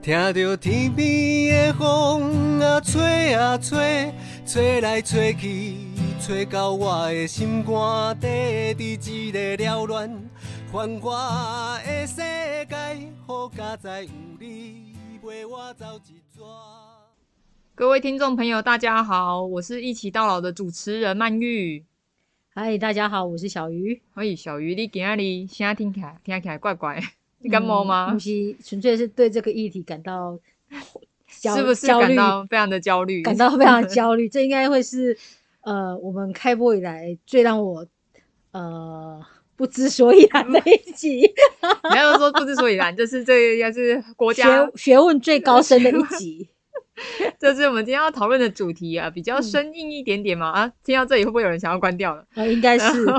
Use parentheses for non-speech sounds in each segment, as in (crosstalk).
听着天边的风啊吹啊吹，吹来吹去，吹到我的心肝底，伫一个缭乱繁华的世界，好佳哉有你陪我走一逝。各位听众朋友，大家好，我是一起到老的主持人曼玉。嗨，大家好，我是小鱼。嘿，小鱼，你今仔日声听起来听起来怪怪的，你感冒吗？不是，纯粹是对这个议题感到焦是不是焦虑，感到非常的焦虑？感到非常焦虑？这应该会是呃，我们开播以来最让我呃不知所以然的一集，没有说不知所以然，就是这个应该是国家学学问最高深的一集。(laughs) (laughs) 这是我们今天要讨论的主题啊，比较生硬一点点嘛、啊。听到这里会不会有人想要关掉了？啊，应该是，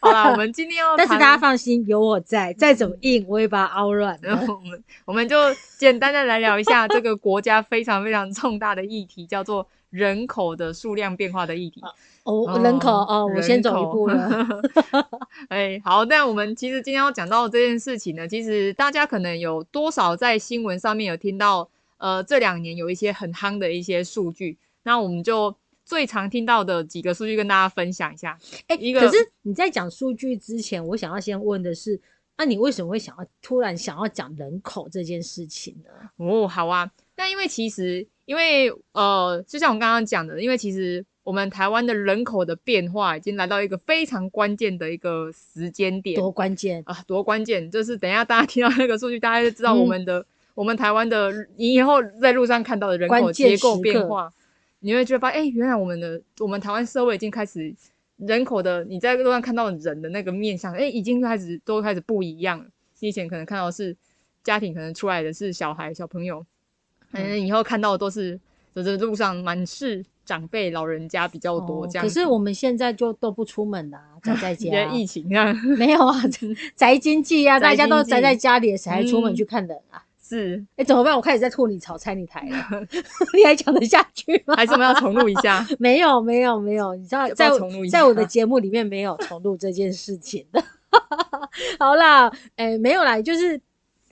好啦，我们今天要，(laughs) 但是大家放心，有我在，再怎么硬，我也把它凹软的。然后我们我们就简单的来聊一下这个国家非常非常重大的议题，叫做人口的数量变化的议题。哦，哦人口哦，我先走一步了。(laughs) 哎，好，那我们其实今天要讲到这件事情呢，其实大家可能有多少在新闻上面有听到，呃，这两年有一些很夯的一些数据，那我们就最常听到的几个数据跟大家分享一下。哎、一个可是你在讲数据之前，我想要先问的是，那、你为什么会想要突然想要讲人口这件事情呢？哦，好啊。那因为其实，因为呃，就像我刚刚讲的，因为其实我们台湾的人口的变化已经来到一个非常关键的一个时间点多关键！啊，多关键！就是等一下大家听到那个数据，大家就知道嗯我们的、我们台湾的，你以后在路上看到的人口结构变化，你会觉得发现，哎、原来我们的我们台湾社会已经开始人口的，你在路上看到的人的那个面相，哎、已经开始都开始不一样了。你以前可能看到的是家庭可能出来的是小孩小朋友，嗯，以后看到的都是就是路上满是长辈老人家比较多哦这样子。可是我们现在就都不出门啦、宅在 (laughs) 家。疫情这样没有啊，宅经济啊，大家都宅在家里，谁还出门嗯去看人啊？是，哎、怎么办？我开始在吐你炒菜你台了，(laughs) 你还讲得下去吗？还是我们要重录一下？(laughs) 没有，没有，没有，你知道，在在我的下节目里面没有重录这件事情的。(laughs) 好啦，哎、没有啦，就是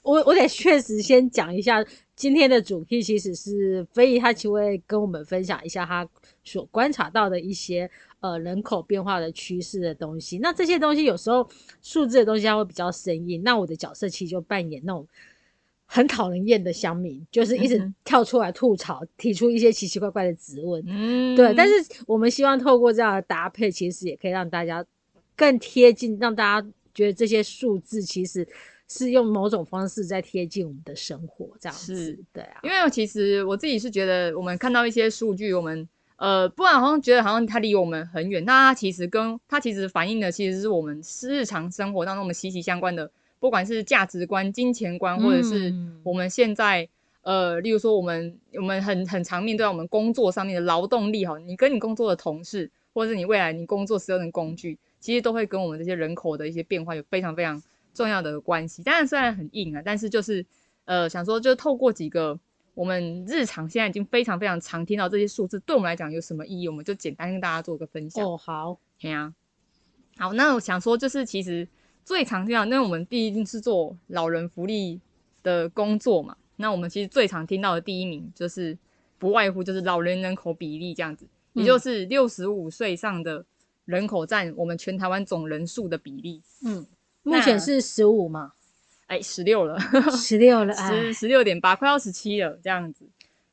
我我得确实先讲一下今天的主题，其实是飞仪他其实会跟我们分享一下他所观察到的一些呃人口变化的趋势的东西。那这些东西有时候数字的东西它会比较生硬，那我的角色其实就扮演那种。很讨人厌的乡民，就是一直跳出来吐槽，提出一些奇奇怪怪的质问。嗯，对，但是我们希望透过这样的搭配，其实也可以让大家更贴近，让大家觉得这些数字其实是用某种方式在贴近我们的生活，这样子是。对啊，因为其实我自己是觉得，我们看到一些数据，我们呃，不然好像觉得好像它离我们很远，那它其实跟它其实反映的其实是我们日常生活当中我们息息相关的，不管是价值观、金钱观，或者是嗯我们现在。呃，例如说，我们我们很很常面对到我们工作上面的劳动力哈，你跟你工作的同事，或者是你未来你工作使用的工具，其实都会跟我们这些人口的一些变化有非常非常重要的关系。当然，虽然很硬啊，但是就是呃，想说就透过几个我们日常现在已经非常非常常听到这些数字，对我们来讲有什么意义，我们就简单跟大家做个分享。哦，好，对啊，好，那我想说，就是其实最常听到，因为我们毕竟是做老人福利的工作嘛，那我们其实最常听到的第一名就是不外乎就是老人人口比例这样子，也嗯就是六十五岁以上的人口占我们全台湾总人数的比例，嗯，目前是十五嘛，哎，十六了，十六了，(laughs) 哎。十，十六点八，快要十七了这样子，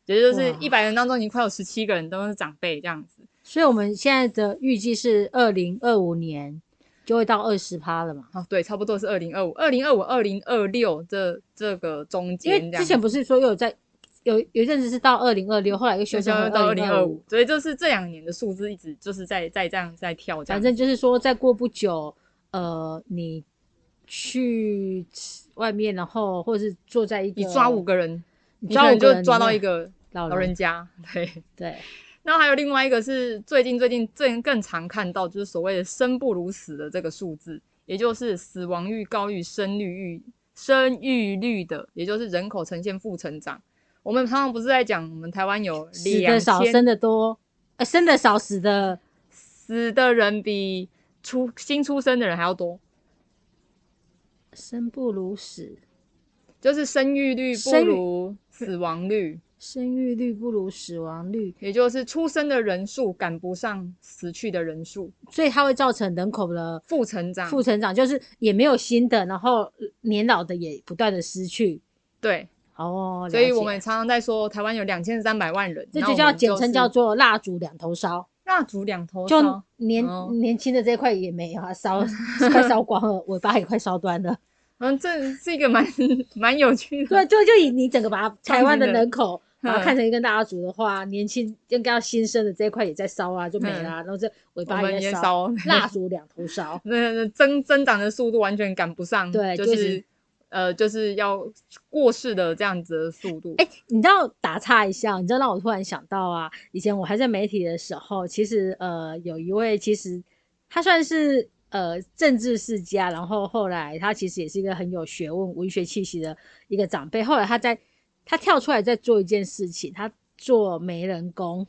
也就是一百人当中已经快有十七个人都是长辈这样子。所以我们现在的预计是二零二五年就会到二十趴了嘛。哦，对，差不多是二零二五、二零二五、二零二六这这个中间因，为之前不是说又有在有有一阵子是到二零二六，后来又修正回就到二二零二五，，所以就是这两年的数字一直就是在在这样在跳这样，反正就是说，再过不久，呃，你去外面，然后或者是坐在一个你抓五个人，抓五个人就抓到一个老老人家，对。对，然后还有另外一个是最近最近最更常看到，就是所谓的生不如死的这个数字，也就是死亡率高于生育率生育率的，也就是人口呈现负成长。我们常常不是在讲我们台湾有死两的少，千生的多，呃，生的少，死的死的人比出新出生的人还要多。生不如死。就是生育率不如死亡率，生育率不如死亡率，也就是出生的人数赶不上死去的人数，所以它会造成人口的负成长。负成长，就是也没有新的，然后年老的也不断的失去。对，哦，所以我们常常在说台湾有两千三百万人，这就叫简称叫做蜡烛两头烧，蜡烛两头就烧。年、哦年轻的这一块也没有啊，烧快烧光了，尾巴也快烧断了。嗯，这是一个蛮 (laughs) 蛮有趣的。对，就就以你整个把台湾的人口。把它嗯看成一根蜡烛的话，年轻应该要新生的这一块也在烧啊，就没啦啊、然后这尾巴也在也烧，蜡烛两头烧。(laughs) 那那增增长的速度完全赶不上，就对就是是呃，就是要过世的这样子的速度。哎、你知道打岔一下，你知道让我突然想到啊，以前我还在媒体的时候，其实呃有一位其实他算是呃政治世家，然后后来他其实也是一个很有学问、文学气息的一个长辈。后来他在他跳出来在做一件事情，他做媒人工，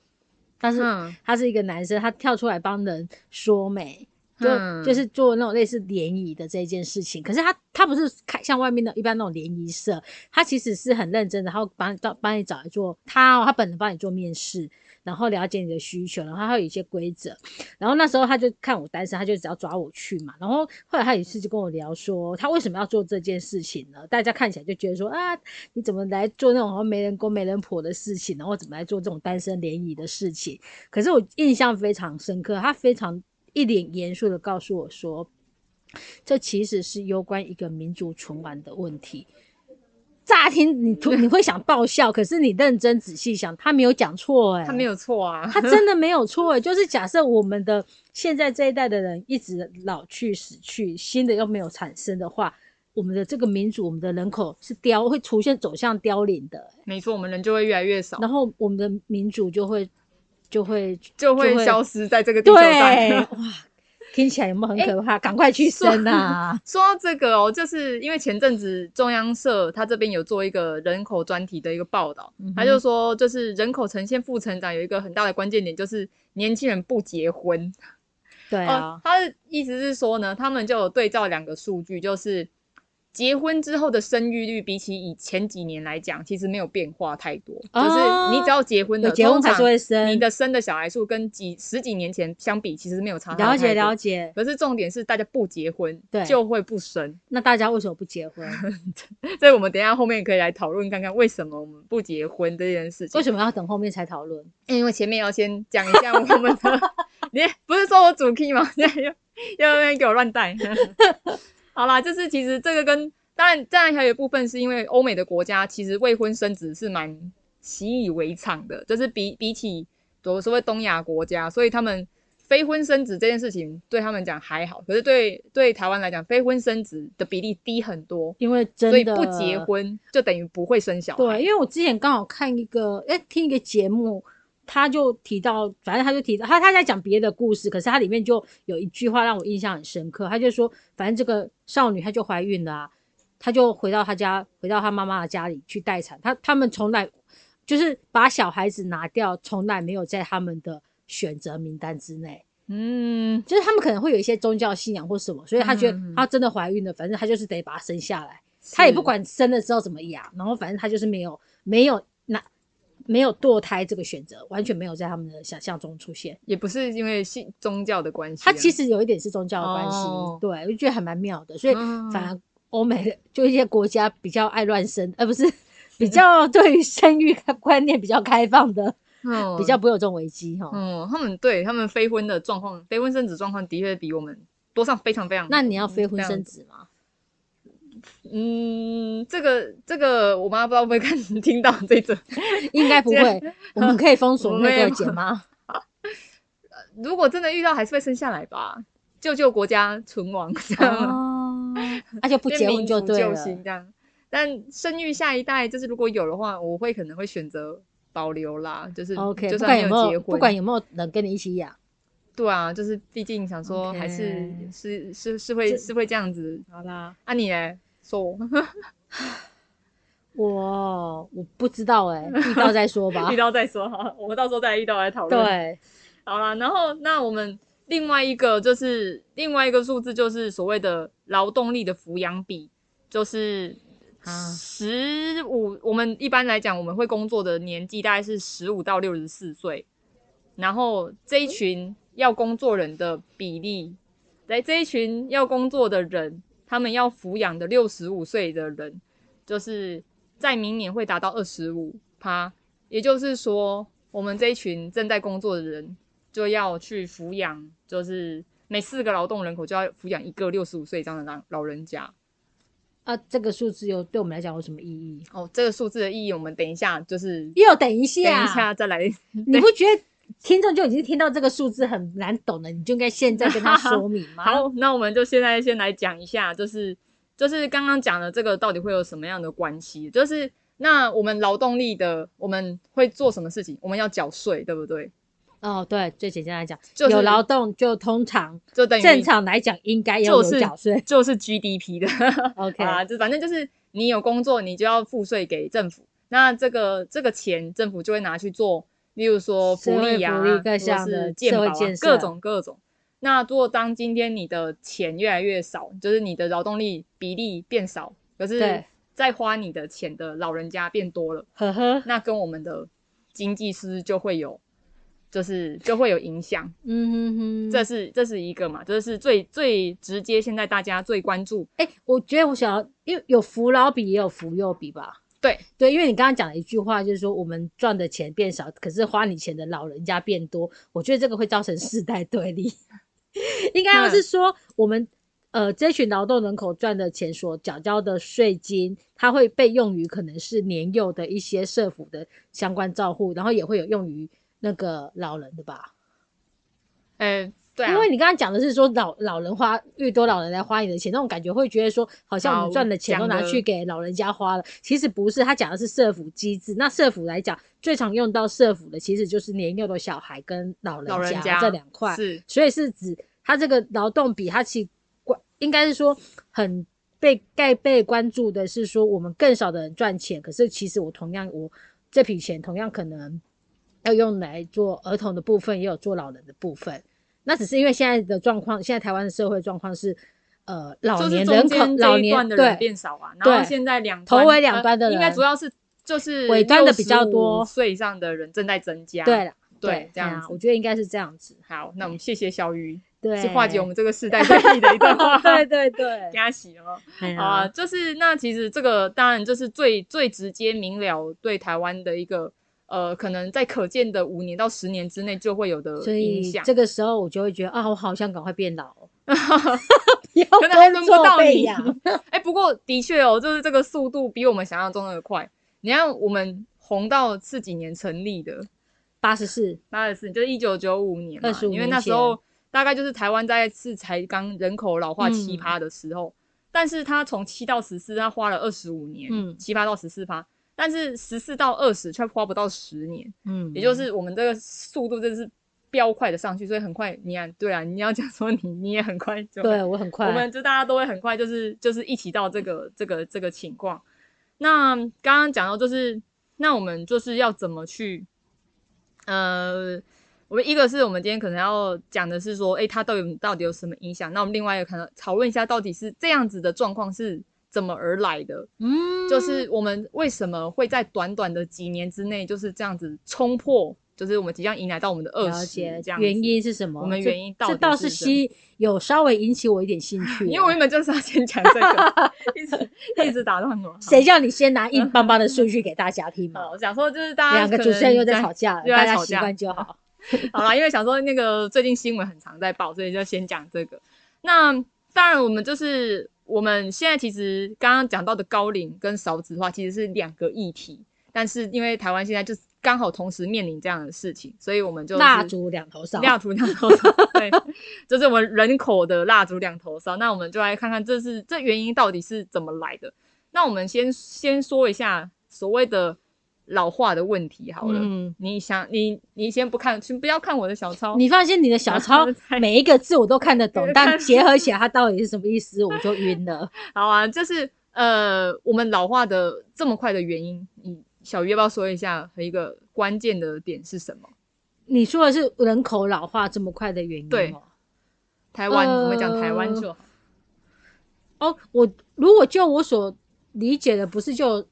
但是嗯他是一个男生，他跳出来帮人说媒。就、嗯就是做那种类似联谊的这件事情，可是他他不是开像外面的一般那种联谊社，他其实是很认真的，然后帮你找帮你找来做他哦，他本人帮你做面试，然后了解你的需求，然后他有一些规则，然后那时候他就看我单身，他就只要抓我去嘛，然后后来他有一次就跟我聊说，他为什么要做这件事情呢？大家看起来就觉得说啊，你怎么来做那种好像没人公没人婆的事情，然后怎么来做这种单身联谊的事情？可是我印象非常深刻，他非常一脸严肃的告诉我说，这其实是攸关一个民族存亡的问题。乍听你突你会想爆笑，可是你认真仔细想，他没有讲错哎、他没有错啊，他真的没有错欸，(laughs) 就是假设我们的现在这一代的人一直老去死去，新的又没有产生的话，我们的这个民族，我们的人口是凋，会出现走向凋零的欸、没错，我们人就会越来越少，然后我们的民族就会就会就会会消失在这个地球，上。(laughs) 哇，听起来有没有很可怕？赶快去生啊！(laughs) 说到这个哦，就是因为前阵子中央社他这边有做一个人口专题的一个报道，嗯他就说，就是人口呈现负成长有一个很大的关键点，就是年轻人不结婚。哦对啊，，他的意思是说呢，他们就有对照两个数据，就是结婚之后的生育率比起以前几年来讲，其实没有变化太多。哦就是你只要结婚的，结婚还通常是会生你的生的小孩数跟几十几年前相比，其实没有差了解了解。可是重点是，大家不结婚，对就会不生。那大家为什么不结婚？(laughs) 所以我们等一下后面可以来讨论看看为什么我们不结婚这件事情。为什么要等后面才讨论？因为前面要先讲一下我们的，(laughs) 你不是说我主 key 吗？(laughs) 现在又又在那边给我乱带。好啦，就是其实这个跟当然当然还有一部分是因为欧美的国家其实未婚生子是蛮习以为常的，就是比比起所所谓东亚国家，所以他们非婚生子这件事情对他们讲还好，可是对对台湾来讲，非婚生子的比例低很多，因为真的所以不结婚就等于不会生小孩。对，因为我之前刚好看一个，哎、听一个节目，他就提到，反正他就提到，他他在讲别的故事，可是他里面就有一句话让我印象很深刻，他就说，反正这个少女她就怀孕了啊，她就回到她家，回到她妈妈的家里去待产，她他们从来就是把小孩子拿掉，从来没有在他们的选择名单之内。嗯，就是他们可能会有一些宗教信仰或什么，所以他觉得她真的怀孕了，反正她就是得把她生下来。他也不管生了之后怎么养，然后反正他就是没有没有那没有堕胎这个选择，完全没有在他们的想象中出现。也不是因为信宗教的关系啊、他其实有一点是宗教的关系，哦对我就觉得还蛮妙的。所以嗯反而欧美的就一些国家比较爱乱生，而、不是比较对于生育观念比较开放的，(laughs) 嗯比较不会有这种危机哈。嗯，他们对他们非婚的状况，非婚生子状况的确比我们多上非常非常。那你要非婚生子吗？嗯，这个这个，我妈不知道会不会看听到这则。(laughs) 应该不会，我们可以封锁 (laughs) 那个姐妈。(laughs) 如果真的遇到，还是会生下来吧，救救国家存亡这样。哦，那就不变结婚就对了。这样。但生育下一代，就是如果有的话，我会可能会选择保留啦，就是 OK，就算不管有没有，结婚，不管有没有人跟你一起养，对啊，就是毕竟想说还是是是是会是会这样子。好啦。啊，你呢？说我我我不知道哎、遇到再说吧 (laughs) 遇。到再说哈，我们到时候再遇到来讨论。，对，好啦，然后那我们另外一个就是另外一个数字就是所谓的劳动力的抚养比，就是啊，十五，我们一般来讲，我们会工作的年纪大概是十五到六十四岁，然后这一群要工作人的比例，来这一群要工作的人，他们要抚养的六十五岁的人，就是在明年会达到二十五趴，也就是说，我们这一群正在工作的人就要去抚养，就是每四个劳动人口就要抚养一个六十五岁以上的老老人家。啊，这个数字有对我们来讲有什么意义？哦，这个数字的意义，我们等一下就是又等一下，等一下再来。你不觉得听众就已经听到这个数字很难懂了？你就应该现在跟他 (laughs) 说明吗？好，那我们就现在先来讲一下，就是就是刚刚讲的这个到底会有什么样的关系？就是那我们劳动力的我们会做什么事情？我们要缴税，对不对？哦，对，最简单来讲，就是有劳动就通常就等于正常来讲应该有缴税。就是 GDP 的 (laughs) OK 啊，就反正就是你有工作，你就要付税给政府。那这个这个钱，政府就会拿去做，例如说福利啊，社会福利各项的或是健保、各种各种。那如果当今天你的钱越来越少，就是你的劳动力比例变少，可是对在花你的钱的老人家变多了，呵呵，那跟我们的经济是不是就会有，就是就会有影响？嗯哼哼，这是这是一个嘛，这是最最直接，现在大家最关注。哎、我觉得我想要，因为有扶老比也有扶幼比吧。对对，因为你刚刚讲了一句话，就是说我们赚的钱变少，可是花你钱的老人家变多，我觉得这个会造成世代对立。(laughs) 应该要是说我们呃这群劳动人口赚的钱所缴交的税金，它会被用于可能是年幼的一些社福的相关照护，然后也会有用于那个老人的吧。哎、对啊，因为你刚刚讲的是说老老人花越多老人来花你的钱，那种感觉会觉得说好像我们赚的钱都拿去给老人家花了。其实不是，他讲的是社福机制。那社福来讲，最常用到社福的其实就是年幼的小孩跟老老人家这两块，是所以是指他这个劳动比，他其关应该是说很被盖被关注的是说我们更少的人赚钱，可是其实我同样我这笔钱同样可能要用来做儿童的部分，也有做老人的部分。那只是因为现在的状况，现在台湾的社会状况是，呃，老就是年人口老年段的人对变少啊，然后对现在两头端尾两端的呃应该主要是就是尾端的比较多岁以上的人正在增加。对了，对这样子我觉得应该是这样子。好，那我们谢谢小鱼，对，是化解我们这个世代 (laughs) 对立的一段话。对对对，给他洗了。哎呀啊，就是那其实这个当然这是最最直接明了对台湾的一个呃，可能在可见的五年到十年之内就会有的所以影响。这个时候我就会觉得啊，我好像赶快变老哦，(laughs) 可能还轮不到你呀。(laughs) 哎、不过的确哦，就是这个速度比我们想象中的快。你看，我们红到是几年成立的？八十四，八十四，就是一九九五年嘛，25因为那时候大概就是台湾在是才刚人口老化七趴的时候，但是他从七到十四，他花了二十五年，嗯七趴到十四趴，但是十四到二十却花不到十年，嗯，也就是我们这个速度真的是飙快的上去，所以很快，你看，对啊，你要讲说你你也很快就对我很快，我们就大家都会很快，就是就是一起到这个这个这个情况。那刚刚讲到就是，那我们就是要怎么去，呃，我们一个是我们今天可能要讲的是说，诶，它到底到底有什么影响？那我们另外一个可能讨论一下，到底是这样子的状况是怎么而来的？嗯，就是我们为什么会在短短的几年之内就是这样子冲破，就是我们即将迎来到我们的二十原因是什么？我们原因到底这倒是吸有稍微引起我一点兴趣，(laughs) 因为我原本就是要先讲这个，(laughs) 一直一直打断我。谁叫你先拿硬邦邦的数据给大家听嘛？？我想说就是大家两个主持人又在吵架了，又大家习惯就好。好啦，因为想说那个最近新闻很常在报，所以就先讲这个。那当然，我们就是我们现在其实刚刚讲到的高龄跟少子化其实是两个议题，但是因为台湾现在就是刚好同时面临这样的事情，所以我们就蜡烛两头烧，蜡烛两头烧，对，就是我们人口的蜡烛两头烧。那我们就来看看这是这原因到底是怎么来的。那我们先先说一下所谓的老化的问题好了。嗯你想你你先不看，先不要看我的小抄，你放心，你的小抄 (laughs) 每一个字我都看得懂，但结合起来它到底是什么意思，我就晕了。(laughs) 好啊，就是呃，我们老化的这么快的原因，你小鱼要不要说一下一个关键的点是什么？你说的是人口老化这么快的原因对哦？台湾，呃我们讲台湾就好。哦，我如果就我所理解的不是就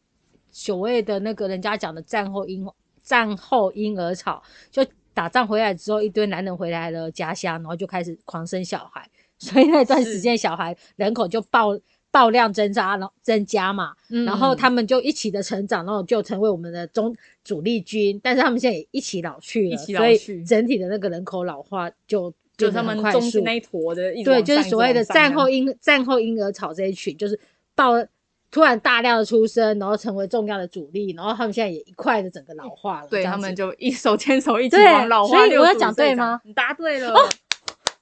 所谓的那个人家讲的战后婴战后婴儿潮，就打仗回来之后，一堆男人回来了家乡，然后就开始狂生小孩，所以那段时间小孩人口就爆爆量增加，然后增加嘛，然后他们就一起的成长，然后就成为我们的中主力军，但是他们现在也一起老去了，一起老所以去。整体的那个人口老化就就他们中速那一坨的一对，就是所谓的战后婴战后婴儿潮这一群，就是爆突然大量的出生，然后成为重要的主力，然后他们现在也一块的整个老化了，对他们就一手牵手一起对往老化所以我要65讲对吗？你答对了。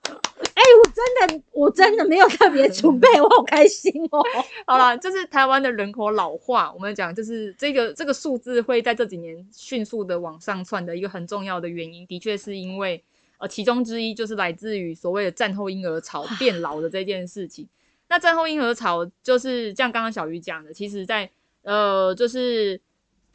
哎、我真的我真的没有特别准备，我好开心哦。好了，就是台湾的人口老化，我们讲就是这个这个数字会在这几年迅速的往上窜的一个很重要的原因，的确是因为呃其中之一就是来自于所谓的战后婴儿潮变老的这件事情。那战后婴儿潮就是像刚刚小鱼讲的，其实在呃就是。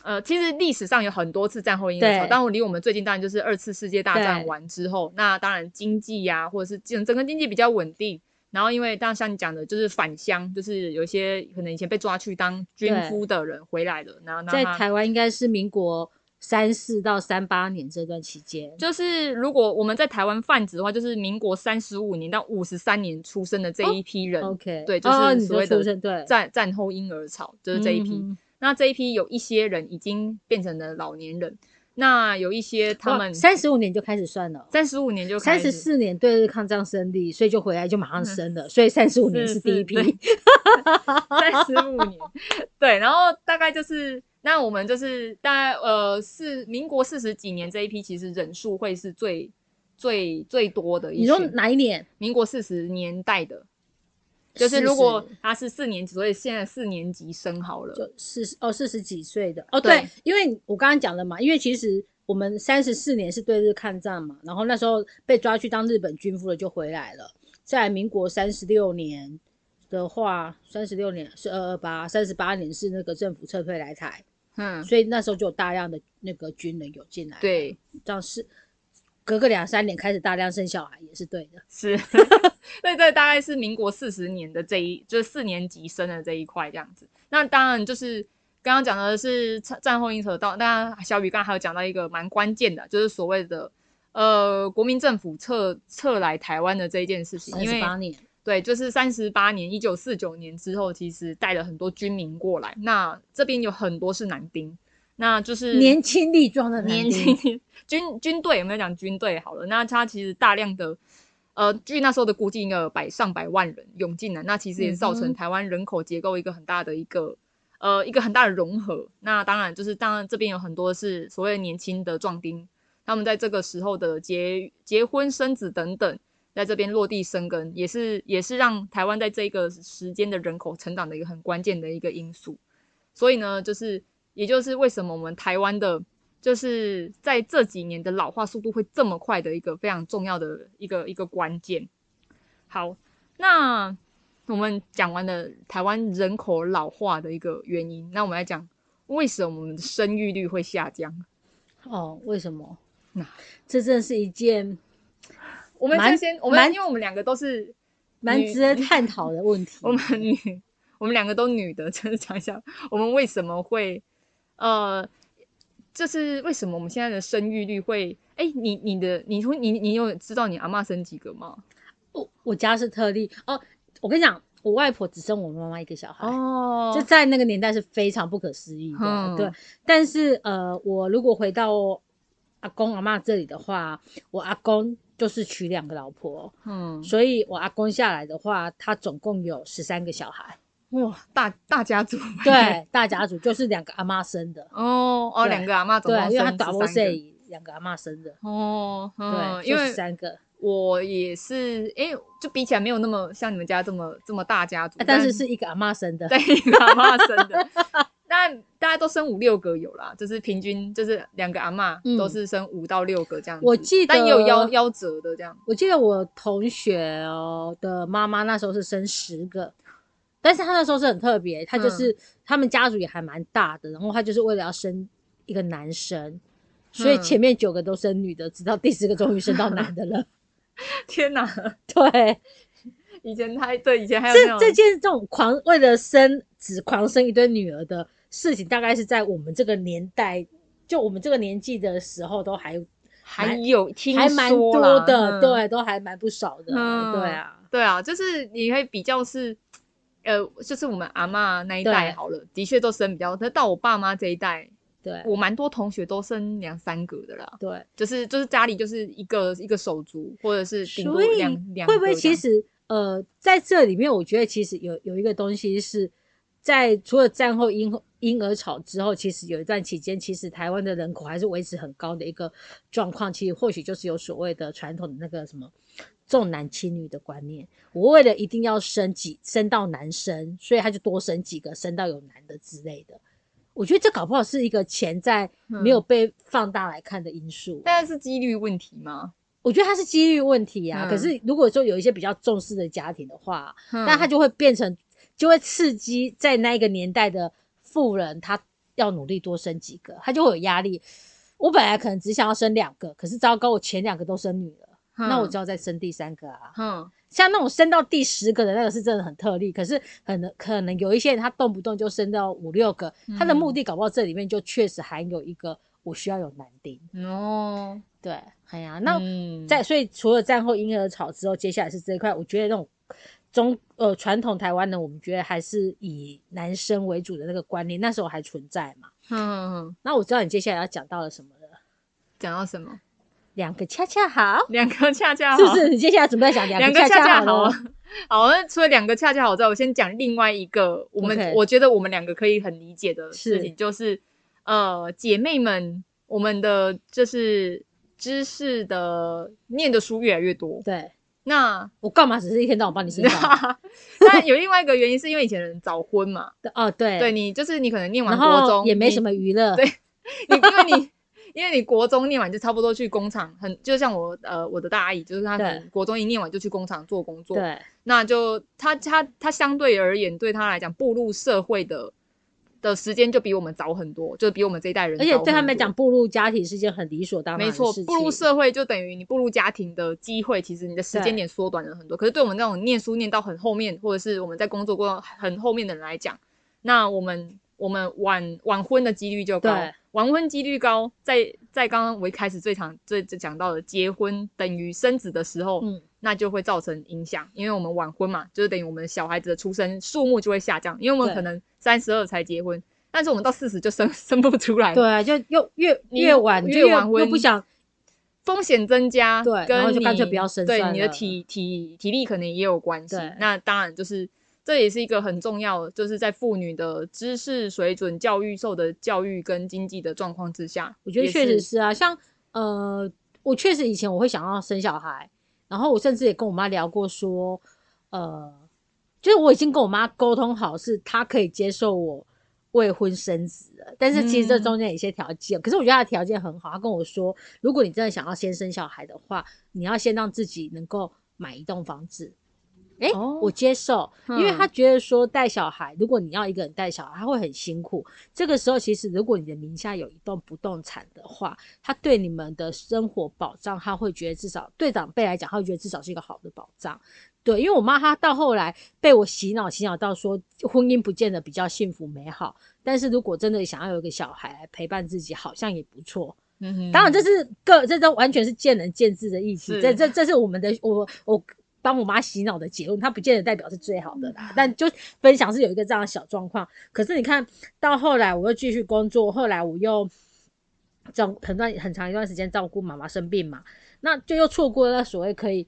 呃，其实历史上有很多次战后婴儿潮，对但我离我们最近当然就是二次世界大战完之后，那当然经济呀、或者是整整个经济比较稳定，然后因为当然像你讲的，就是返乡，就是有一些可能以前被抓去当军夫的人回来了，然后在台湾应该是民国三四到三八年这段期间，就是如果我们在台湾泛指的话，就是民国三十五年到五十三年出生的这一批人，OK，对，就是所谓的战战后婴儿潮，就是这一批。嗯那这一批有一些人已经变成了老年人，那有一些他们三十五年就开始算了。三十五年就开始三十四年对日抗战胜利，所以就回来就马上生了，所以三十五年是是第一批。是 (laughs) 三十五年，(laughs) 对，然后大概就是那我们就是大概呃是民国四十几年这一批，其实人数会是最最最多的一你说。哪一年？民国四十年代的，就是如果他是四年级，所以现在四年级生好了，就四十哦，四十几岁的哦，对对，因为我刚刚讲了嘛，因为其实我们三十四年是对日抗战嘛，然后那时候被抓去当日本军夫了就回来了，在民国三十六年的话，三十六年是二二八，三十八年是那个政府撤退来台，嗯，所以那时候就有大量的那个军人有进来，，对，这样是隔个两三年开始大量生小孩也是对的，(laughs) 是，对对，大概是民国四十年的这一，就是四年级生的这一块这样子。那当然就是刚刚讲的是战战后婴儿到，那小雨刚刚还有讲到一个蛮关键的，就是所谓的呃国民政府撤撤来台湾的这一件事情，三因为十八年，对，就是三十八年，一九四九年之后，其实带了很多军民过来，那这边有很多是男丁，那就是年轻力壮的年丁轻军军队有没有讲军队好了？那他其实大量的，呃，据那时候的估计，应该有百上百万人涌进来，那其实也是造成台湾人口结构一个很大的一个呃一个很大的融合。那当然就是当然这边有很多是所谓年轻的壮丁，他们在这个时候的结结婚生子等等。在这边落地生根，也是也是让台湾在这个时间的人口成长的一个很关键的一个因素。所以呢，就是也就是为什么我们台湾的，就是在这几年的老化速度会这么快的一个非常重要的一个一个关键。好，那我们讲完了台湾人口老化的一个原因，那我们来讲为什么我们的生育率会下降。哦，为什么那？这真是一件我们蛮就先，我们蛮因为我们两个都是蛮值得探讨的问题。(laughs) 我们女，我们两个都女的，(laughs) 真的讲一下我们为什么会，呃，就是为什么我们现在的生育率会，哎、你你的你会你你有知道你阿嬷生几个吗？我我家是特例哦，我跟你讲，我外婆只生我妈妈一个小孩。哦就在那个年代是非常不可思议的，嗯对。但是呃，我如果回到阿公阿嬷这里的话，我阿公就是娶两个老婆，嗯，所以我阿公下来的话，他总共有十三个小孩。哇，大 (laughs) 大家族，对，大家族就是两个阿妈生的，哦哦，对两个阿妈总对因为他打波13个。塞两个阿妈生的，哦，嗯，对，就因为十三个，我也是，哎、就比起来没有那么像你们家这么这么大家族，啊但是是一个阿妈生的。对，一个阿妈生的。(laughs) 那大家都生五六个有啦，就是平均就是两个阿嬷嗯都是生五到六个这样子。我记得但也有夭夭折的这样。我记得我同学哦的妈妈那时候是生十个，但是她那时候是很特别，她嗯就是、他们家族也还蛮大的，然后她就是为了要生一个男生，所以嗯前面九个都生女的，直到第十个终于生到男的了。(laughs) 天哪！对，以前他对以前还有这这件这种狂为了生只狂生一堆女儿的事情，大概是在我们这个年代，就我们这个年纪的时候，都还还有听还蛮多的，嗯对，都还蛮不少的，嗯对啊，对啊，就是你可以比较是，呃，就是我们阿嬷那一代好了，的确都生比较，但到我爸妈这一代，对我蛮多同学都生两三个的啦，对。就是就是家里就是一个一个手足，或者是顶多两两会不会其实呃，在这里面，我觉得其实有有一个东西是在除了战后婴婴儿潮之后，其实有一段期间，其实台湾的人口还是维持很高的一个状况。其实或许就是有所谓的传统的那个什么重男轻女的观念。我为了一定要生几生到男生，所以他就多生几个，生到有男的之类的。我觉得这搞不好是一个潜在没有嗯被放大来看的因素。但是几率问题吗？我觉得它是几率问题啊。嗯可是如果说有一些比较重视的家庭的话，那那它就会变成，就会刺激在那一个年代的富人，他要努力多生几个，他就会有压力。我本来可能只想要生两个，可是糟糕，我前两个都生女了，那我就要再生第三个啊。嗯像那种生到第十个的那个是真的很特例，可是可能可能有一些人他动不动就生到五六个，他的目的搞不好这里面就确实含有一个我需要有男丁。哦，对，哎呀，那嗯在所以除了战后婴儿潮之后，接下来是这一块，我觉得那种中呃传统台湾呢，我们觉得还是以男生为主的那个观念，那时候还存在嘛。嗯嗯嗯，那我知道你接下来要讲到了什么了，讲到什么？两个恰恰好，两个恰恰好，是不是？你接下来准备讲两两个恰恰恰好了好？那除了两个恰恰好之外，我先讲另外一个，我们我觉得我们两个可以很理解的事是情，就是呃，姐妹们，我们的就是知识的念的书越来越多。对那我干嘛只是一天到晚帮你生小 (laughs) 但有另外一个原因，是因为以前人早婚嘛，哦，对。对你就是你可能念完然后国中也没什么娱乐，(laughs) 对你因为你因为你国中念完就差不多去工厂，很就像我呃我的大阿姨，就是她可能对。国中一念完就去工厂做工作，对。那就她她她相对而言对她来讲步入社会的的时间就比我们早很多，就是比我们这一代人而且对他们来讲，步入家庭是件很理所当然没错的事，情。步入社会就等于你步入家庭的机会，其实你的时间点缩短了很多。可是对我们那种念书念到很后面，或者是我们在工作过很后面的人来讲，那我们我们晚晚婚的几率就高，晚婚几率高，在在刚刚我一开始最常最最讲到的结婚等于生子的时候，嗯，那就会造成影响，因为我们晚婚嘛，就是等于我们小孩子的出生数目就会下降，因为我们可能三十二才结婚，但是我们到四十就生生不出来，对啊，就又越你越晚就越晚婚又不想风险增加，对跟然后就干脆不要生对你的体体体力可能也有关系对。那当然就是这也是一个很重要的，就是在妇女的知识水准、教育受的教育跟经济的状况之下，我觉得确实是啊，像呃，我确实以前我会想要生小孩，然后我甚至也跟我妈聊过说，呃，就是我已经跟我妈沟通好，是她可以接受我未婚生子了，但是其实这嗯中间有一些条件，可是我觉得她的条件很好，她跟我说，如果你真的想要先生小孩的话，你要先让自己能够买一栋房子。诶，哦我接受，因为嗯她觉得说带小孩，如果你要一个人带小孩，他会很辛苦。这个时候，其实如果你的名下有一栋不动产的话，他对你们的生活保障，他会觉得至少对长辈来讲，他会觉得至少是一个好的保障。对，因为我妈她到后来被我洗脑，洗脑到说婚姻不见得比较幸福美好，但是如果真的想要有一个小孩来陪伴自己，好像也不错。嗯当然，这是个这都完全是见仁见智的议题。是这这这是我们的我我帮我妈洗脑的结论，它不见得代表是最好的嗯啦。但就分享是有一个这样的小状况。可是你看到后来，我又继续工作，后来我又照很段很长一段时间照顾妈妈生病嘛，那就又错过了所谓可以。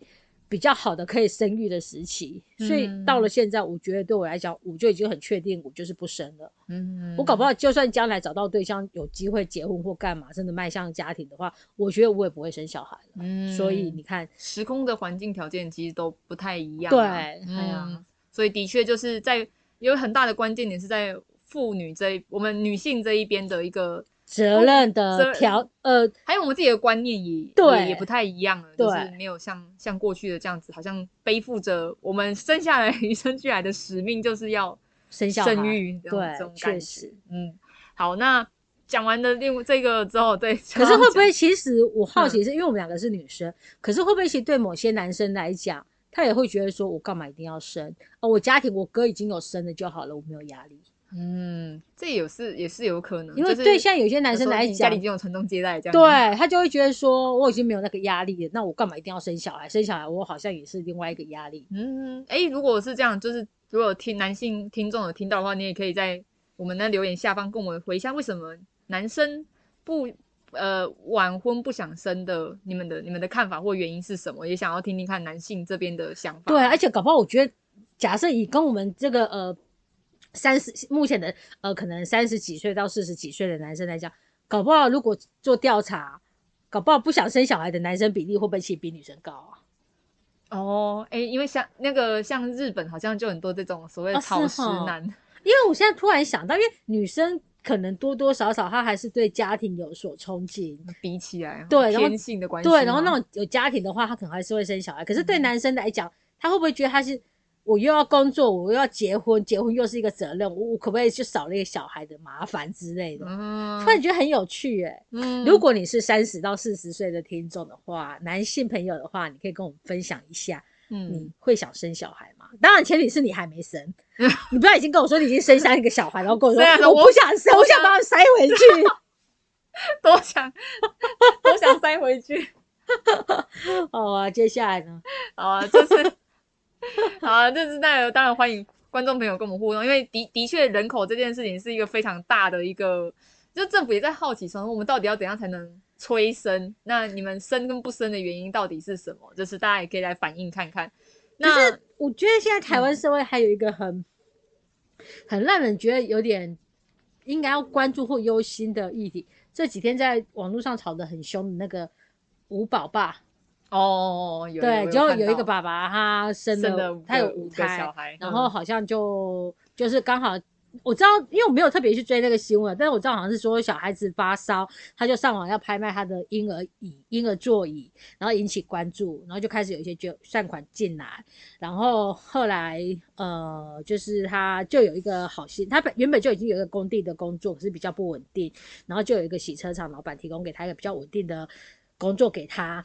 比较好的可以生育的时期，所以嗯到了现在，我觉得对我来讲，我就已经很确定，我就是不生了。嗯我搞不好，就算将来找到对象，有机会结婚或干嘛，真的迈向家庭的话，我觉得我也不会生小孩了。嗯所以你看，时空的环境条件其实都不太一样对，啊。哎呀、嗯，所以的确就是在有很大的关键点是在妇女这一我们女性这一边的一个，责任责的条呃，还有我们自己的观念也对也也不太一样了，就是没有像像过去的这样子，好像背负着我们生下来 (laughs) 与生俱来的使命，就是要生小孩生育对这种确感觉实。嗯，好，那讲完了另这个之后，对，可是会不会？其实我好嗯奇是，因为我们两个是女生，可是会不会其实对某些男生来讲，他也会觉得说，我干嘛一定要生？哦，我家庭我哥已经有生了就好了，我没有压力。嗯，这也是也是有可能，因为就是对现在有些男生来家里已，经有传宗接代这样，，对他就会觉得说，我已经没有那个压力了，那我干嘛一定要生小孩？生小孩我好像也是另外一个压力。嗯，哎，如果是这样，就是如果听男性听众有听到的话，你也可以在我们的留言下方跟我们回一下，为什么男生不呃晚婚不想生的，你们的你们的看法或原因是什么？也想要听听看男性这边的想法。对，而且搞不好我觉得，假设以跟我们这个呃三十目前的呃可能三十几岁到四十几岁的男生来讲，搞不好如果做调查，搞不好不想生小孩的男生比例会不会其实比女生高啊？哦，哎，因为像那个像日本好像就很多这种所谓的草食哈男，(laughs) 因为我现在突然想到，因为女生可能多多少少她还是对家庭有所憧憬，比起来对然后天性的关系，对，然后那种有家庭的话，她可能还是会生小孩。可是对嗯男生来讲，他会不会觉得他是我又要工作，我又要结婚，结婚又是一个责任，我我可不可以就少了一个小孩的麻烦之类的？嗯，突然觉得很有趣哎、嗯如果你是三十到四十岁的听众的话，男性朋友的话，你可以跟我们分享一下，嗯你会想生小孩吗？当然前提是你还没生，(laughs) 你不要已经跟我说你已经生下一个小孩，然后跟我说我不想生，我想把它塞回去。(laughs) 多想多想塞回去。(laughs) 好啊，接下来呢？好啊，就是 (laughs) 好啊，就是那当然欢迎观众朋友跟我们互动，因为的的确人口这件事情是一个非常大的一个，就政府也在好奇说我们到底要怎样才能催生？那你们生跟不生的原因到底是什么？就是大家也可以来反映看看。那我觉得现在台湾社会还有一个很、很让人觉得有点应该要关注或忧心的议题。这几天在网络上吵得很凶的那个五宝爸，哦，有对，就有一个，爸爸他生生了，他有五五胎小，孩，然嗯后好像就就是刚好。我知道，因为我没有特别去追那个新闻，但是我知道好像是说小孩子发烧，他就上网要拍卖他的婴儿椅、婴儿座椅，然后引起关注，然后就开始有一些捐善款进来，然后后来呃，就是他就有一个好心，他本原本就已经有一个工地的工作，可是比较不稳定，然后就有一个洗车场老板提供给他一个比较稳定的工作给他。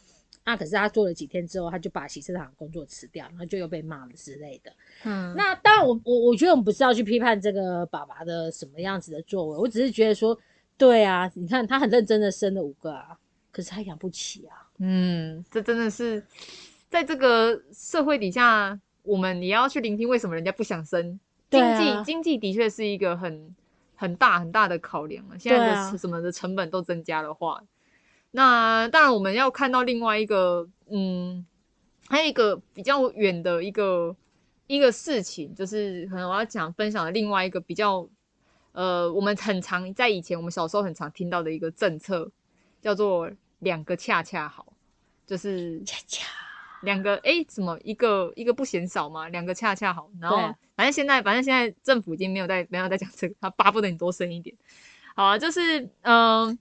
那可是他做了几天之后，他就把洗车场工作辞掉，然后就又被骂了之类的。嗯，那当然我，我我觉得我们不是要去批判这个爸爸的什么样子的作为，我只是觉得说，对啊，你看他很认真的生了五个啊，可是他养不起啊。嗯，这真的是在这个社会底下，我们也要去聆听为什么人家不想生。对经济啊经济的确是一个很很大很大的考量了。现在的啊什么的成本都增加的话，那当然我们要看到另外一个，嗯，还有一个比较远的一个一个事情，就是可能我要讲分享的另外一个比较，呃，我们很常在以前我们小时候很常听到的一个政策，叫做两个恰恰好，就是恰恰，两个诶，什么一个一个不嫌少嘛，两个恰恰好。然后啊反正现在反正现在政府已经没有在没有在讲这个，他巴不得你多生一点。好啊，就是嗯、呃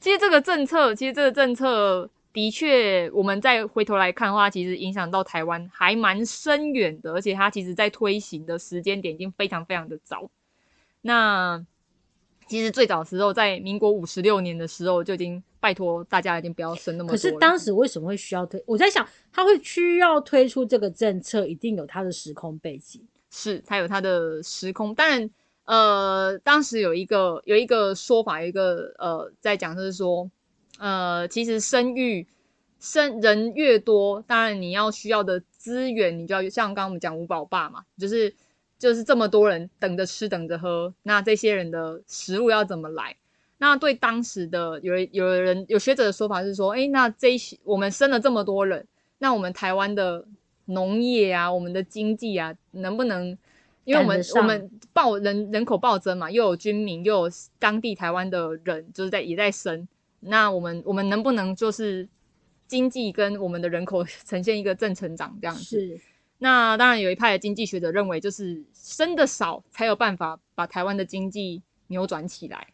其实这个政策，其实这个政策的确，我们再回头来看的话，其实影响到台湾还蛮深远的，而且它其实在推行的时间点已经非常非常的早。那其实最早的时候，在民国五十六年的时候，就已经拜托大家已经不要生那么多可是了当时为什么会需要推？我在想，他会需要推出这个政策，一定有他的时空背景。是它有它的时空。当然，呃，当时有一个有一个说法，有一个呃，在讲就是说，呃，其实生育生人越多，当然你要需要的资源，你就要像刚刚我们讲五宝爸嘛，就是就是这么多人等着吃等着喝，那这些人的食物要怎么来？那对当时的有有人有学者的说法是说，诶，那这些我们生了这么多人，那我们台湾的农业啊，我们的经济啊，能不能？因为我们我们暴人人口暴增嘛，又有军民，又有当地台湾的人，就是在也在生。那我们我们能不能就是经济跟我们的人口呈现一个正成长这样子？是，那当然有一派的经济学者认为，就是生的少才有办法把台湾的经济扭转起来，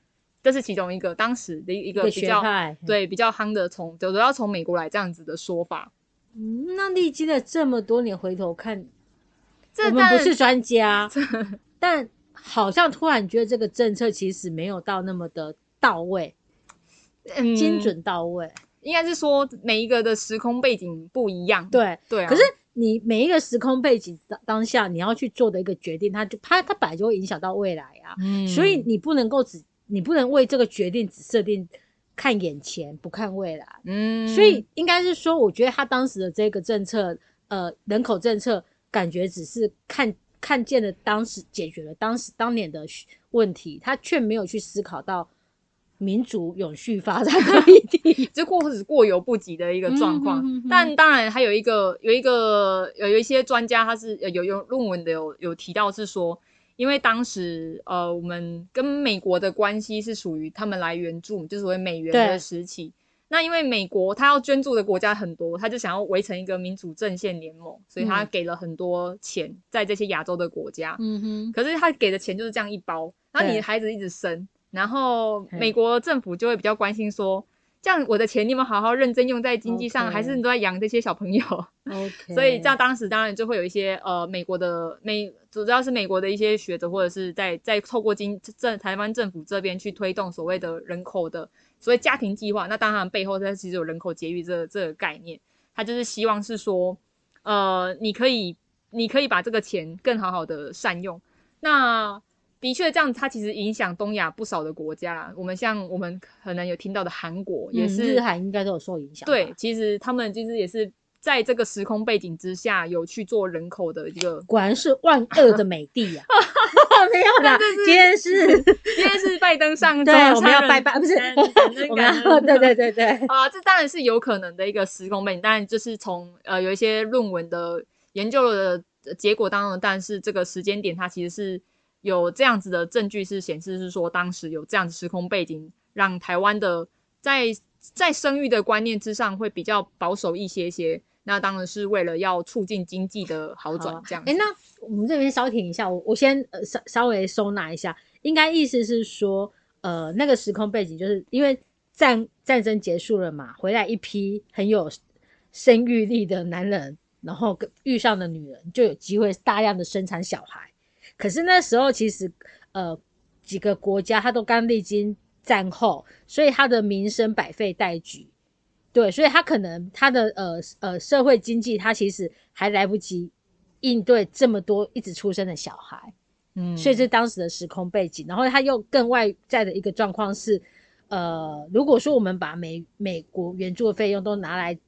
这是其中一个当时的一一个比较派。对比较夯的从都要从美国来这样子的说法。嗯，那历经了这么多年，回头看，我们不是专家，(laughs) 但好像突然觉得这个政策其实没有到那么的到位，嗯精准到位。应该是说每一个的时空背景不一样。对，对啊，可是你每一个时空背景当当下你要去做的一个决定，它就它它本来就会影响到未来啊。嗯所以你不能够只你不能为这个决定只设定看眼前不看未来。嗯，所以应该是说，我觉得他当时的这个政策，呃，人口政策，感觉只是看看见了当时解决了当时当年的需问题，他却没有去思考到民族永续发展的议题。(laughs) 这过是过犹不及的一个状况。嗯哼哼哼但当然还有一个有一个有有一些专家他是呃有有论文的有有提到是说，因为当时呃我们跟美国的关系是属于他们来援助，就是所谓美元的时期。那因为美国他要捐助的国家很多，他就想要围成一个民主阵线联盟，所以他嗯。给了很多钱在这些亚洲的国家。嗯哼，可是他给的钱就是这样一包，然后你的孩子一直生，然后美国政府就会比较关心说，这样我的钱你有没有好好认真用在经济上还是你都在养这些小朋友？OK，所以这样当时当然就会有一些呃美国的美主要是美国的一些学者或者是在在透过经政台湾政府这边去推动所谓的人口的所谓家庭计划，那当然背后它其实有人口节育这个这个概念，它就是希望是说呃你可以你可以把这个钱更好好的善用，那。的确，这样它其实影响东亚不少的国家。我们像我们可能有听到的韩国，也嗯是、日韩应该都有受影响吧。对，其实他们其实也是在这个时空背景之下，有去做人口的一个。果然是万恶的美帝呀、(laughs) 没有啦，今天是，今天是拜登上周，对，我们要拜拜，不是对对对对，啊，这当然是有可能的一个时空背景，当然就是从呃有一些论文的研究的结果当中，但是这个时间点它其实是有这样子的证据是显示是说当时有这样子时空背景，让台湾的在在生育的观念之上会比较保守一些些。那当然是为了要促进经济的好转好，这样子。哎，那我们这边稍停一下，我我先呃稍稍微收纳一下，应该意思是说，呃，那个时空背景就是因为战战争结束了嘛，回来一批很有生育力的男人，然后跟遇上的女人，就有机会大量的生产小孩。可是那时候其实呃几个国家它都刚历经战后，所以他的民生百废待举。对，所以他可能他的呃呃社会经济，他其实还来不及应对这么多一直出生的小孩，嗯所以这当时的时空背景。然后他又更外在的一个状况是，呃，如果说我们把美美国援助的费用都拿来，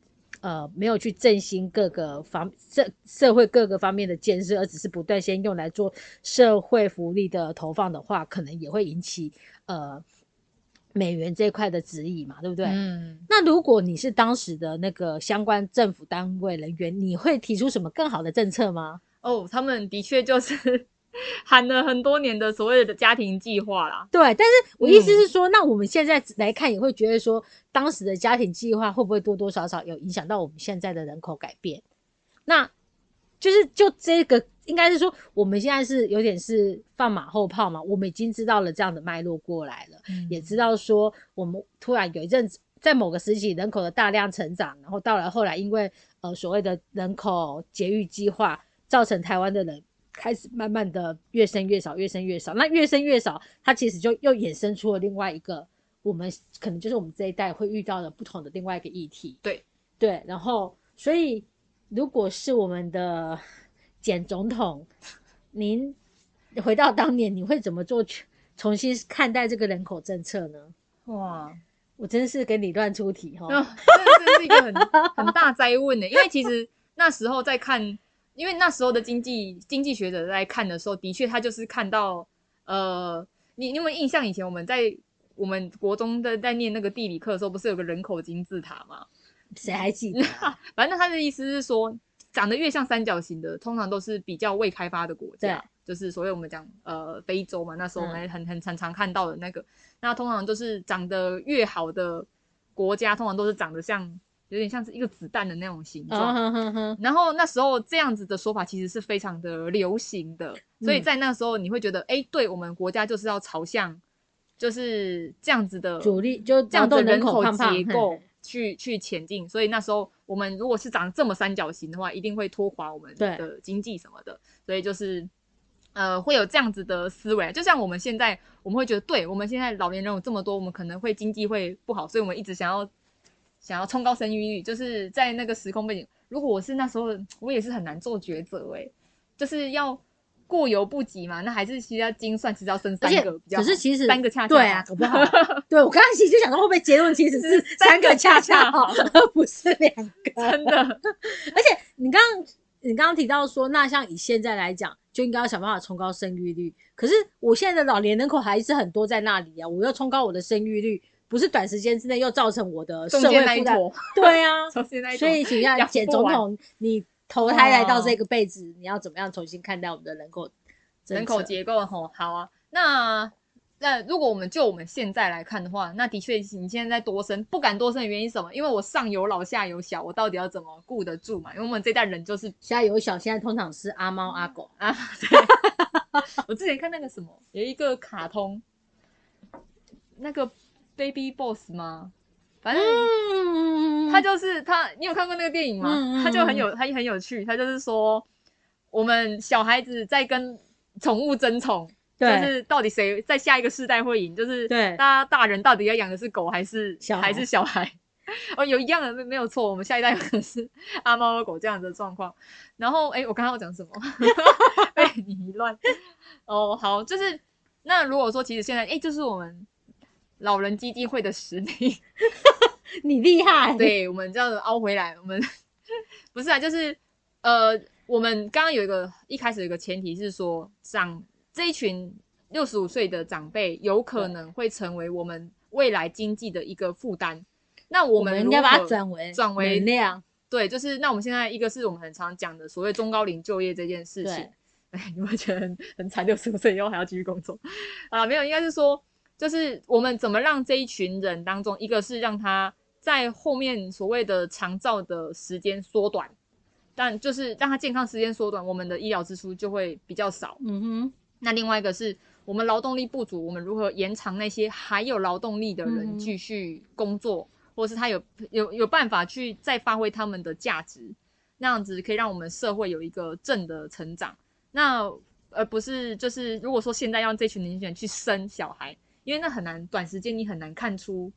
呃，没有去振兴各个方社社会各个方面的建设，而只是不断先用来做社会福利的投放的话，可能也会引起呃美元这一块的指引嘛，对不对？嗯，那如果你是当时的那个相关政府单位人员，你会提出什么更好的政策吗？哦，他们的确就是 (laughs) 喊了很多年的所谓的家庭计划啦。对，但是我意思嗯是说，那我们现在来看，也会觉得说，当时的家庭计划会不会多多少少有影响到我们现在的人口改变？那就是就这个，应该是说，我们现在是有点是放马后炮嘛，我们已经知道了这样的脉络过来了。也知道说，我们突然有一阵子在某个时期人口的大量成长，然后到了后来，因为呃所谓的人口节育计划，造成台湾的人开始慢慢的越生越少，越生越少。那越生越少，它其实就又衍生出了另外一个我们可能就是我们这一代会遇到的不同的另外一个议题。对对，然后所以如果是我们的简总统，(laughs) 您回到当年，你会怎么做重新看待这个人口政策呢？哇，我真是给你乱出题哈、那这这是一个很很大灾问的，因为其实那时候在看，因为那时候的经济经济学者在看的时候，的确他就是看到，呃，你你有没有印象？以前我们在我们国中的在念那个地理课的时候，不是有个人口金字塔吗？谁还记得啊、(laughs) 反正他的意思是说，长得越像三角形的，通常都是比较未开发的国家，就是所谓我们讲呃非洲嘛，那时候我们嗯很很常常看到的那个，那通常都是长得越好的国家，通常都是长得像有点像是一个子弹的那种形状。然后那时候这样子的说法其实是非常的流行的，所以嗯在那时候你会觉得，哎、对我们国家就是要朝向就是这样子的主力就这样劳动的人口口胖胖结构嘿去去前进，所以那时候我们如果是长这么三角形的话，一定会拖垮我们的经济什么的，所以就是呃会有这样子的思维，就像我们现在我们会觉得，对我们现在老年人有这么多，我们可能会经济会不好，所以我们一直想要想要冲高生育率，就是在那个时空背景，如果我是那时候，我也是很难做抉择诶，就是要过犹不及嘛，那还是需要精算，其实要生三个比较好，可是其实三个恰恰对啊，(laughs) 不好。对我刚刚其实就想到，会不会结论其实是是三个恰恰好，而 (laughs) 不是两个？(laughs) 真的，而且你刚刚你刚刚提到说，那像以现在来讲，就应该要想办法冲高生育率。可是我现在的老年人口还是很多在那里啊，我要冲高我的生育率，不是短时间之内又造成我的社会负担。对啊，所以请问养简总统，你投胎来到这个辈子，你要怎么样重新看待我们的人口人口策结构吼，好啊。那那如果我们就我们现在来看的话，那的确你现在在多生，不敢多生的原因是什么？因为我上有老下有小，我到底要怎么顾得住嘛？因为我们这代人就是下有小，现在通常是阿猫阿狗。啊，对，(laughs) 我之前看那个什么，有一个卡通，那个 Baby Boss 吗？反正嗯他就是他，你有看过那个电影吗？嗯嗯他就很有，他也很有趣，他就是说，我们小孩子在跟宠物争宠，就是到底谁在下一个世代会赢？就是对大家大人到底要养的是狗还是小孩还是小孩？(laughs) 哦，有一样的没没有错，我们下一代可能是 (laughs) 阿猫阿狗这样子的状况。然后，哎，我刚刚要讲什么？(laughs) 被你一乱。哦，好，就是那如果说其实现在，哎，就是我们老人基金会的实力。(laughs) 你厉害，，对我们这样子凹回来，我们不是啊，就是呃，我们刚刚有一个一开始有一个前提是说，长这一群六十五岁的长辈有可能会成为我们未来经济的一个负担。那我我们们应该把它转为转为能量。对，就是那我们现在一个是我们很常讲的所谓中高龄就业这件事情，(laughs) 哎，你会觉得很很惨，六十五岁以后还要继续工作 (laughs) 啊？没有，应该是说，就是我们怎么让这一群人当中，一个是让他在后面所谓的长照的时间缩短，但就是让他健康时间缩短，我们的医疗支出就会比较少。嗯哼，那另外一个是我们劳动力不足，我们如何延长那些还有劳动力的嗯人继续工作，或者是他有有有办法去再发挥他们的价值，那样子可以让我们社会有一个正的成长。那而不是就是如果说现在让这群年轻人去生小孩，因为那很难，短时间你很难看出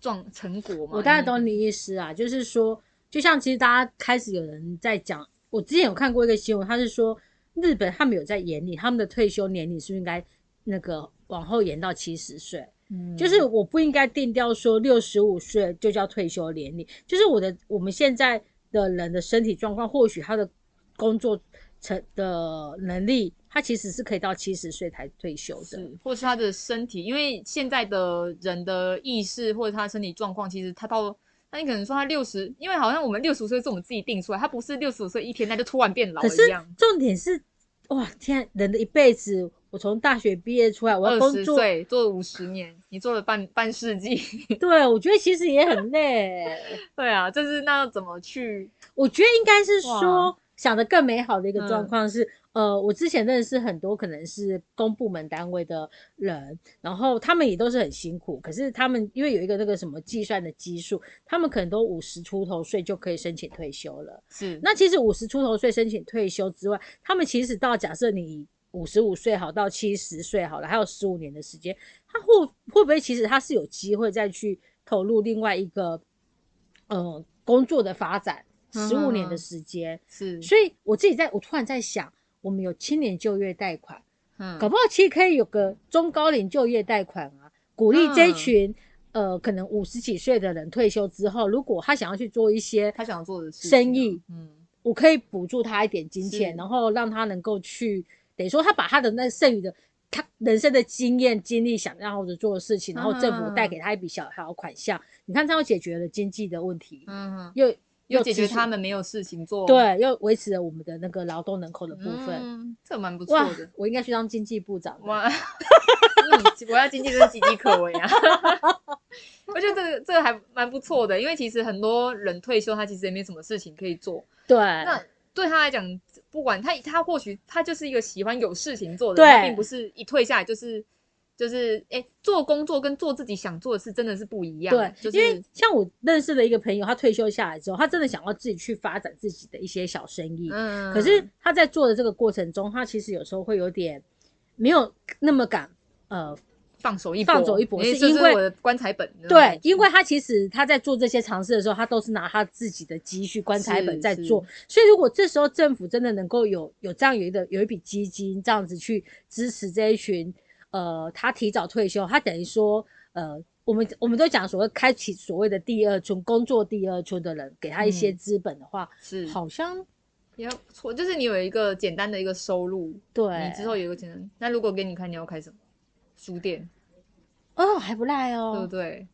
状成果嘛。我大概懂你意思啊，就是说，就像其实大家开始有人在讲，我之前有看过一个新闻，他是说日本他们有在研拟他们的退休年龄是不是应该那个往后延到七十岁，嗯就是我不应该定调说六十五岁就叫退休年龄，就是我的我们现在的人的身体状况，或许他的工作成的能力，他其实是可以到七十岁才退休的。是，或是他的身体，因为现在的人的意识或者他的身体状况，其实他到，那你可能说他六十，因为好像我们六十岁是我们自己定出来，他不是六十五岁一天他就突然变老可是了一样。重点是，哇，天啊，人的一辈子，我从大学毕业出来，我要二十工作，岁做了五十年，你做了半半世纪，(laughs) 对我觉得其实也很累。(laughs) 对啊，就是那要怎么去？我觉得应该是说想的更美好的一个状嗯况是，呃，我之前认识很多可能是公部门单位的人，然后他们也都是很辛苦，可是他们因为有一个那个什么计算的基数，他们可能都五十出头岁就可以申请退休了。是那其实五十出头岁申请退休之外，他们其实到假设你五十五岁好到七十岁好了，还有十五年的时间，他会会不会其实他是有机会再去投入另外一个呃工作的发展，嗯十五年的时间。是，所以我自己在我突然在想，我们有青年就业贷款，嗯。搞不好其实可以有个中高龄就业贷款啊，鼓励这群、呃可能五十几岁的人退休之后，如果他想要去做一些他想做的生意，嗯，我可以补助他一点金钱，然后让他能够去，等于说他把他的那剩余的他人生的经验、经历、想要的做的事情，然后政府带给他一笔小小款项，你看这样解决了经济的问题，嗯哼，又又解决他们没有事情做，对，又维持了我们的那个劳动人口的部分。嗯，这蛮不错的。，我应该去当经济部长的。哇，你我要经济真是岌岌可危啊！我觉得这个这个还蛮不错的，因为其实很多人退休，他其实也没什么事情可以做。对，那对他来讲，不管他他或许他就是一个喜欢有事情做的人，他并不是一退下来就是就是哎、做工作跟做自己想做的事真的是不一样。对，就是因为像我认识的一个朋友，他退休下来之后，他真的想要自己去发展自己的一些小生意。嗯，可是他在做的这个过程中，他其实有时候会有点没有那么敢呃放手一搏，放手一搏是因为棺材本。对因为他其实他在做这些尝试的时候，他都是拿他自己的积蓄、棺材本在做，所以如果这时候政府真的能够有有这样有一个有一笔基金这样子去支持这一群呃他提早退休，他等于说呃我们我们都讲所谓开启所谓的第二春工作第二春的人，给他一些嗯资本的话，是好像也不错，就是你有一个简单的一个收入，对你之后有一个简单。那如果给你看，你要开什么？书店，哦还不赖哦对不哦，对？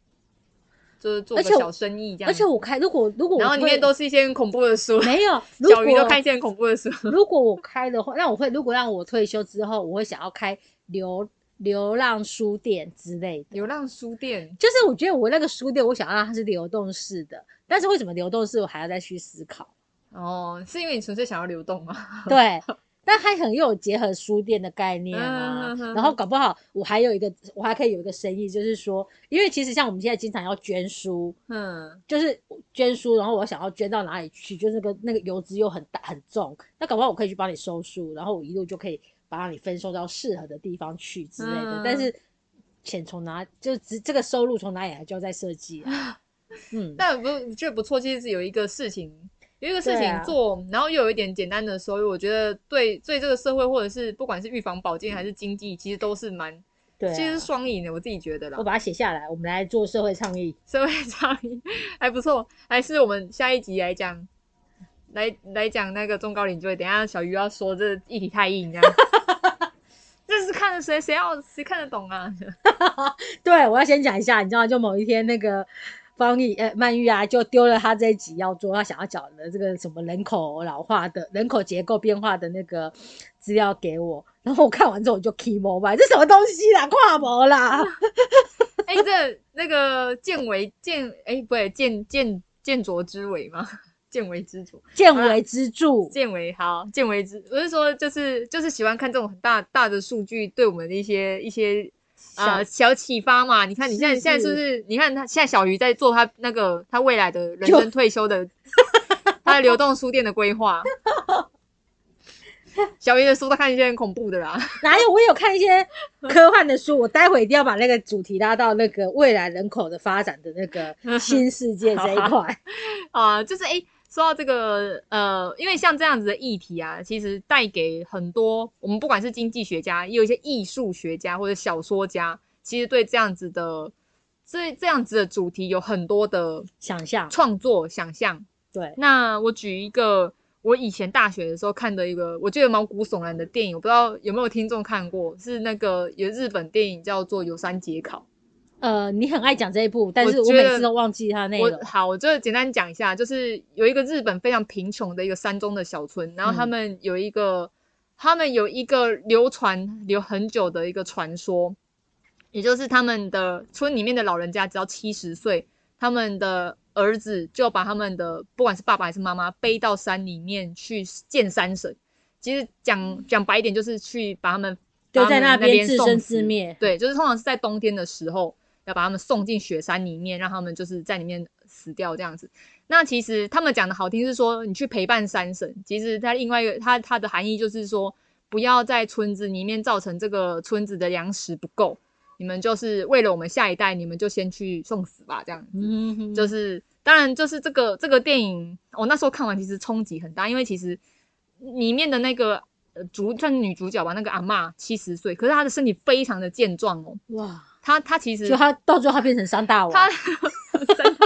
就是做个小生意这样。而且我开如果如果我然后里面都是一些很恐怖的书，没有，(laughs) 如小鱼都果看一些很恐怖的书。如果我开的话，那我会如果让我退休之后，我会想要开流流浪书店之类的。流浪书店，就是我觉得我那个书店，我想要让它是流动式的，但是为什么流动式，我还要再去思考。哦，是因为你纯粹想要流动吗？(laughs) 对，但它很有结合书店的概念啊。然后搞不好我还有一个，我还可以有一个生意，就是说，因为其实像我们现在经常要捐书，嗯，就是捐书，然后我想要捐到哪里去，就是那个那个邮资又很大很重，那搞不好我可以去帮你收书，然后我一路就可以把你分收到适合的地方去之类的。嗯但是钱从哪，就只这个收入从哪里来，就要再设计啊。(laughs) 嗯，但不我觉得不错，其实是有一个事情，有一个事情做，然后又有一点简单的收入，我觉得对对这个社会或者是不管是预防保健还是经济，其实都是蛮，对、啊，其实是双赢的，我自己觉得啦我。把它写下来，我们来做社会倡议。社会倡议 (laughs) 还不错，还是我们下一集来讲，来来讲那个中高龄就业，等一下小鱼要说这议题太硬，这样。这是看了谁谁要谁看得懂啊？(laughs) 对，我要先讲一下，你知道？就某一天那个方毅呃曼玉啊，就丢了他这一集要做他想要讲的这个什么人口老化的人口结构变化的那个资料给我，然后我看完之后我就 key 模吧，这什么东西啦，跨模啦，(laughs) 哎、这那个见为见，哎、不对，见见见浊之为吗？见为知著，见为支柱。见为好，见为知。我是说，就是就是喜欢看这种很大大的数据，对我们的一些一些呃小启发嘛。你看你现在是现在是不是？你看他现在小鱼在做他那个他未来的人生退休的 (laughs) 他的流动书店的规划。小鱼的书都看一些很恐怖的啦，(laughs) 哪有？我有看一些科幻的书，我待会一定要把那个主题拉到那个未来人口的发展的那个新世界这一块。(laughs) 啊，就是诶，说到这个呃，因为像这样子的议题啊，其实带给很多我们不管是经济学家，也有一些艺术学家或者小说家，其实对这样子的这这样子的主题有很多的想象创作想象。对，那我举一个我以前大学的时候看的一个我觉得毛骨悚然的电影，我不知道有没有听众看过，是那个有日本电影叫做《有山节考》。呃，你很爱讲这一部，但是我每次都忘记它的内容。我好，我就简单讲一下，就是有一个日本非常贫穷的一个山中的小村，然后他嗯们有一个，他们有一个流传流很久的一个传说，也就是他们的村里面的老人家只要七十岁，他们的儿子就把他们的不管是爸爸还是妈妈背到山里面去见山神。其实讲讲白一点，就是去把他们就在那边自生自灭对，就是通常是在冬天的时候，要把他们送进雪山里面，让他们就是在里面死掉这样子。那其实他们讲的好听是说，你去陪伴山神，其实它另外一个它它的含义就是说，不要在村子里面造成这个村子的粮食不够，你们就是为了我们下一代，你们就先去送死吧，这样子。嗯，就是当然就是这个这个电影，我那时候看完其实冲击很大，因为其实里面的那个呃主算女主角吧，那个阿嬷七十岁，可是她的身体非常的健壮哦，哇，她她其实就他到最后他变成山大王，她山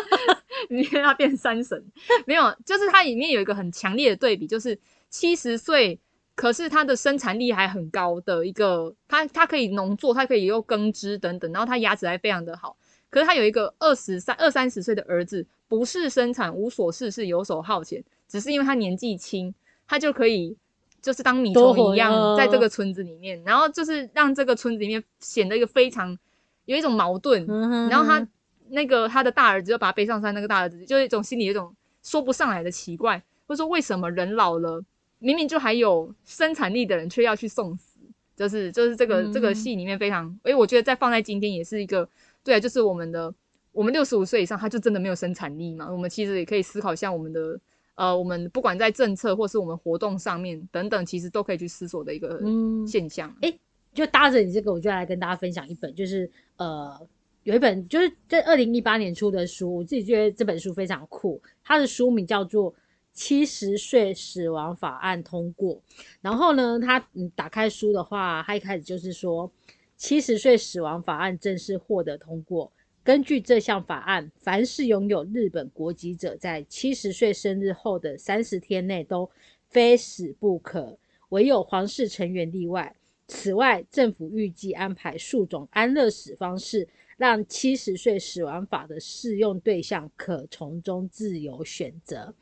里面她变山神，没有，就是它里面有一个很强烈的对比，就是七十岁。可是他的生产力还很高的一个，他他可以农作，他可以又耕织等等，然后他牙齿还非常的好。可是他有一个二十三、二三十岁的儿子，不是生产无所事事、游手好闲，只是因为他年纪轻，他就可以就是当米虫一样呃在这个村子里面，然后就是让这个村子里面显得一个非常有一种矛盾。嗯然后他那个他的大儿子就把他背上山，那个大儿子就有一种心里有一种说不上来的奇怪，或者说为什么人老了，明明就还有生产力的人，却要去送死。就是就是这个、嗯这个戏里面非常，诶，我觉得再放在今天也是一个，对啊，就是我们的我们六十五岁以上，他就真的没有生产力嘛？我们其实也可以思考一下我们的呃，我们不管在政策或是我们活动上面等等，其实都可以去思索的一个嗯现象。诶就搭着你这个，我就来跟大家分享一本，就是呃，有一本就是在二零一八年出的书，我自己觉得这本书非常酷。它的书名叫做《七十岁死亡法案通过》。然后呢，它嗯打开书的话，它一开始就是说，七十岁死亡法案正式获得通过。根据这项法案，凡是拥有日本国籍者，在七十岁生日后的三十天内都非死不可，唯有皇室成员例外。此外，政府预计安排数种安乐死方式，让七十岁死亡法的适用对象可从中自由选择。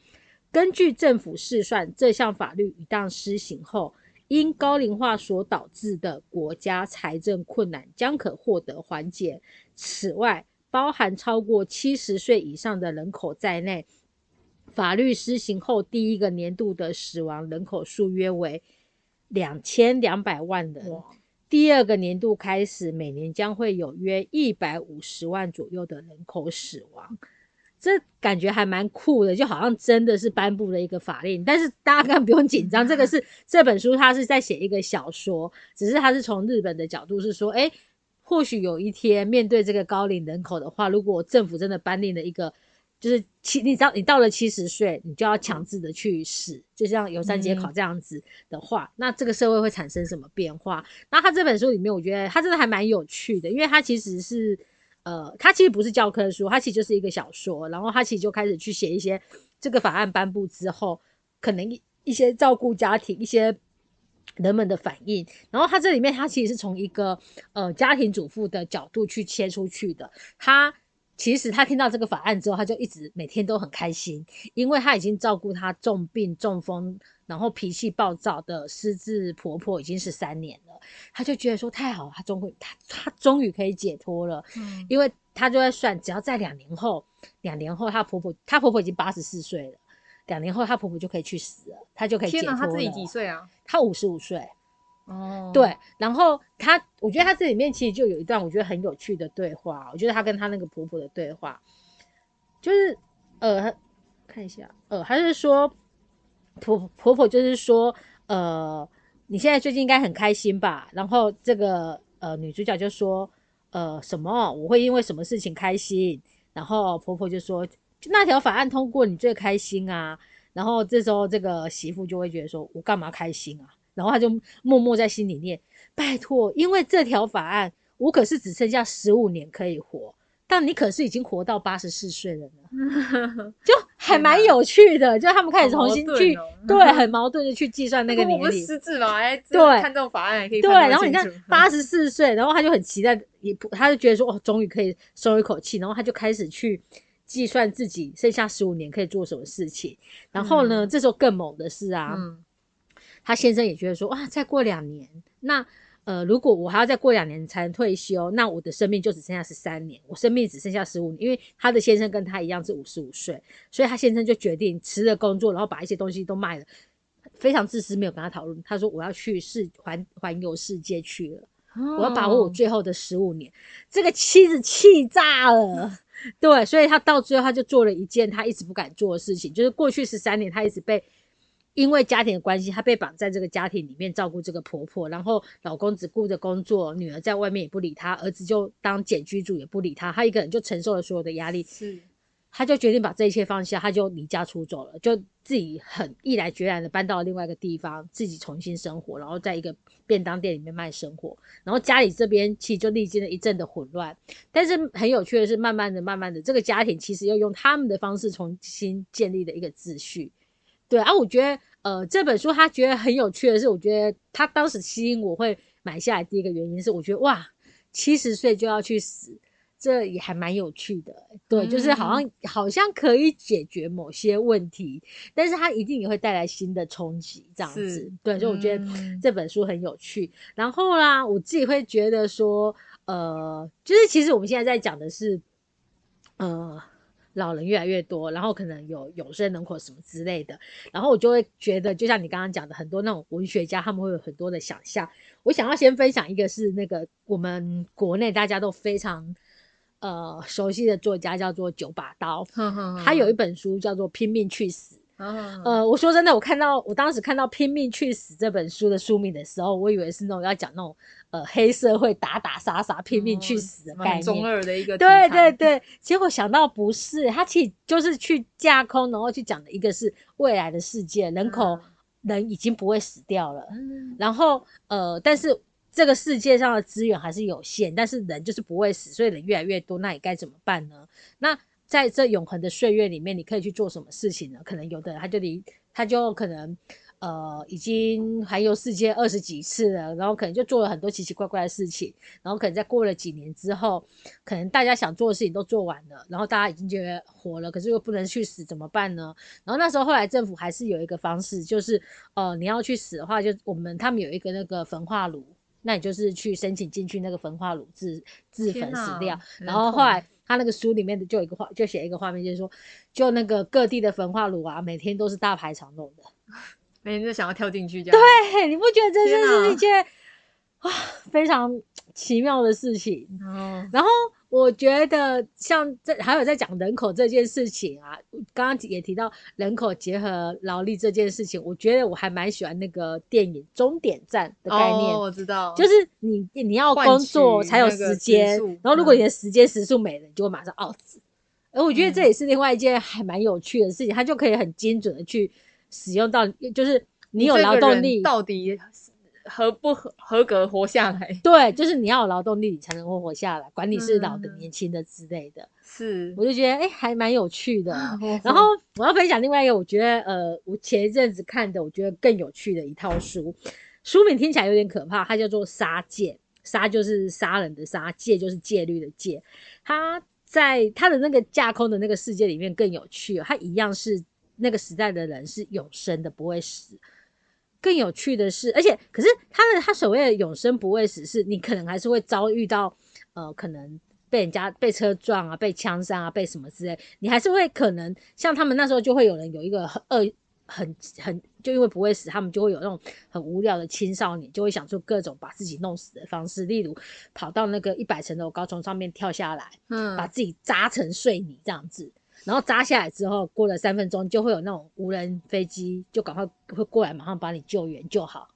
根据政府试算，这项法律一旦施行后，因高龄化所导致的国家财政困难将可获得缓解。此外，包含超过七十岁以上的人口在内，法律施行后第一个年度的死亡人口数约为。两千两百万人，第二个年度开始，每年将会有约一百五十万左右的人口死亡，这感觉还蛮酷的，就好像真的是颁布了一个法令。但是大家更不用紧张，(laughs) 这个是这本书，它是在写一个小说，只是它是从日本的角度是说，哎，或许有一天面对这个高龄人口的话，如果政府真的颁令了一个。就是七，你到你到了七十岁，你就要强制的去死，就像有三节考这样子的话，那这个社会会产生什么变化？那他这本书里面，我觉得他真的还蛮有趣的，因为他其实是，呃，他其实不是教科书，他其实就是一个小说，然后他其实就开始去写一些这个法案颁布之后，可能一一些照顾家庭一些人们的反应，然后他这里面他其实是从一个呃家庭主妇的角度去切出去的，他。其实他听到这个法案之后，他就一直每天都很开心，因为他已经照顾他重病、中风，然后脾气暴躁的失智婆婆已经是三年了，他就觉得说太好了，他终于他他终于可以解脱了，嗯，因为他就在算，只要在两年后，两年后她婆婆，她婆婆已经八十四岁了，两年后她婆婆就可以去死了，她就可以解脱了。他自己几岁啊？他五十五岁。哦，对，然后他，我觉得他这里面其实就有一段我觉得很有趣的对话，我觉得他跟他那个婆婆的对话，就是呃，看一下，呃，他是说婆婆婆就是说，呃，你现在最近应该很开心吧？然后这个呃女主角就说，呃，什么？我会因为什么事情开心？然后婆婆就说，那条法案通过你最开心啊。然后这时候这个媳妇就会觉得说，我干嘛开心啊？然后他就默默在心里念：“拜托，因为这条法案，我可是只剩下十五年可以活，但你可是已经活到八十四岁了呢，(laughs) 就还蛮有趣的。就他们开始重新去对，很矛盾的去计算那个年龄。失智吗？哎，(laughs) 对，看这种法案也可以。对，然后你看八十四岁，然后他就很期待，也他就觉得说，哦，终于可以松一口气，然后他就开始去计算自己剩下十五年可以做什么事情。然后呢，这时候更猛的是啊。他先生也觉得说，哇，再过两年，那呃，如果我还要再过两年才能退休，那我的生命就只剩下十三年，我生命只剩下十五年。因为他的先生跟他一样是五十五岁，所以他先生就决定辞了工作，然后把一些东西都卖了，非常自私，没有跟他讨论。他说我要去世环环游世界去了，我要把握我最后的十五年。这个妻子气炸了，对，所以他到最后他就做了一件他一直不敢做的事情，就是过去十三年他一直被。因为家庭的关系，她被绑在这个家庭里面照顾这个婆婆，然后老公只顾着工作，女儿在外面也不理她，儿子就当简居住也不理她，她一个人就承受了所有的压力。是，她就决定把这一切放下，她就离家出走了，就自己很毅然决然的搬到了另外一个地方，自己重新生活，然后在一个便当店里面卖生活，然后家里这边其实就历经了一阵的混乱，但是很有趣的是，慢慢的、慢慢的，这个家庭其实又用他们的方式重新建立了一个秩序。对啊，我觉得呃这本书他觉得很有趣的是，我觉得他当时吸引我会买下来第一个原因是，我觉得哇七十岁就要去死，这也还蛮有趣的。对，就是好像好像可以解决某些问题，但是他一定也会带来新的冲击，这样子。对，所以我觉得这本书很有趣。然后啦，我自己会觉得说，呃，就是其实我们现在在讲的是，呃。老人越来越多，然后可能有永生人口什么之类的，然后我就会觉得，就像你刚刚讲的，很多那种文学家他们会有很多的想象。我想要先分享一个是那个我们国内大家都非常呃熟悉的作家，叫做九把刀。他有一本书叫做《拼命去死》，嗯呃，我说真的，我看到我当时看到《拼命去死》这本书的书名的时候，我以为是那种要讲那种呃黑社会打打杀杀、拼命去死的概念中。二的一个题对材对对，结果想到不是，它其实就是去架空，然后去讲的一个是未来的世界，人口、人已经不会死掉了，嗯然后呃，但是这个世界上的资源还是有限，但是人就是不会死，所以人越来越多，那你该怎么办呢？那在这永恒的岁月里面，你可以去做什么事情呢？可能有的人他就离他就可能呃已经环游世界二十几次了，然后可能就做了很多奇奇怪怪的事情，然后可能在过了几年之后，可能大家想做的事情都做完了，然后大家已经觉得活了，可是又不能去死，怎么办呢？然后那时候后来政府还是有一个方式，就是呃你要去死的话，就我们他们有一个那个焚化炉。那你就是去申请进去那个焚化炉自自焚死掉，然后后来他那个书里面的就有一个画，就写一个画面，就是说，就那个各地的焚化炉啊，每天都是大排长龙的。(laughs) 每天都想要跳进去这样。对，你不觉得这真是一件啊非常奇妙的事情？哦，然后我觉得像这还有在讲人口这件事情啊，刚刚也提到人口结合劳力这件事情，我觉得我还蛮喜欢那个电影《终点站》的概念。哦，我知道，就是你你要工作才有那个时间，然后如果嗯你的时间时速没了，你就会马上 out。而我觉得这嗯也是另外一件还蛮有趣的事情，它就可以很精准的去使用到，就是你有劳动力，到底合不合合格活下来？(laughs) 对，就是你要有劳动力，你才能够活下来，管你是老的、嗯年轻的之类的。是，我就觉得哎、还蛮有趣的。然然后我要分享另外一个，我觉得呃，我前一阵子看的，我觉得更有趣的一套书，书名听起来有点可怕，它叫做《杀戒》，杀就是杀人的杀，戒就是戒律的戒。它在它的那个架空的那个世界里面更有趣哦，它一样是那个时代的人是永生的，不会死。更有趣的是，而且可是他的他所谓的永生不会死，是你可能还是会遭遇到呃，可能被人家被车撞啊，被枪杀啊，被什么之类，你还是会可能像他们那时候就会有人有一个很恶很很就因为不会死，他们就会有那种很无聊的青少年，就会想出各种把自己弄死的方式，例如跑到那个一百层楼高从上面跳下来，嗯把自己扎成碎泥这样子。然后扎下来之后，过了三分钟，就会有那种无人飞机，就赶快会过来，马上把你救援救好。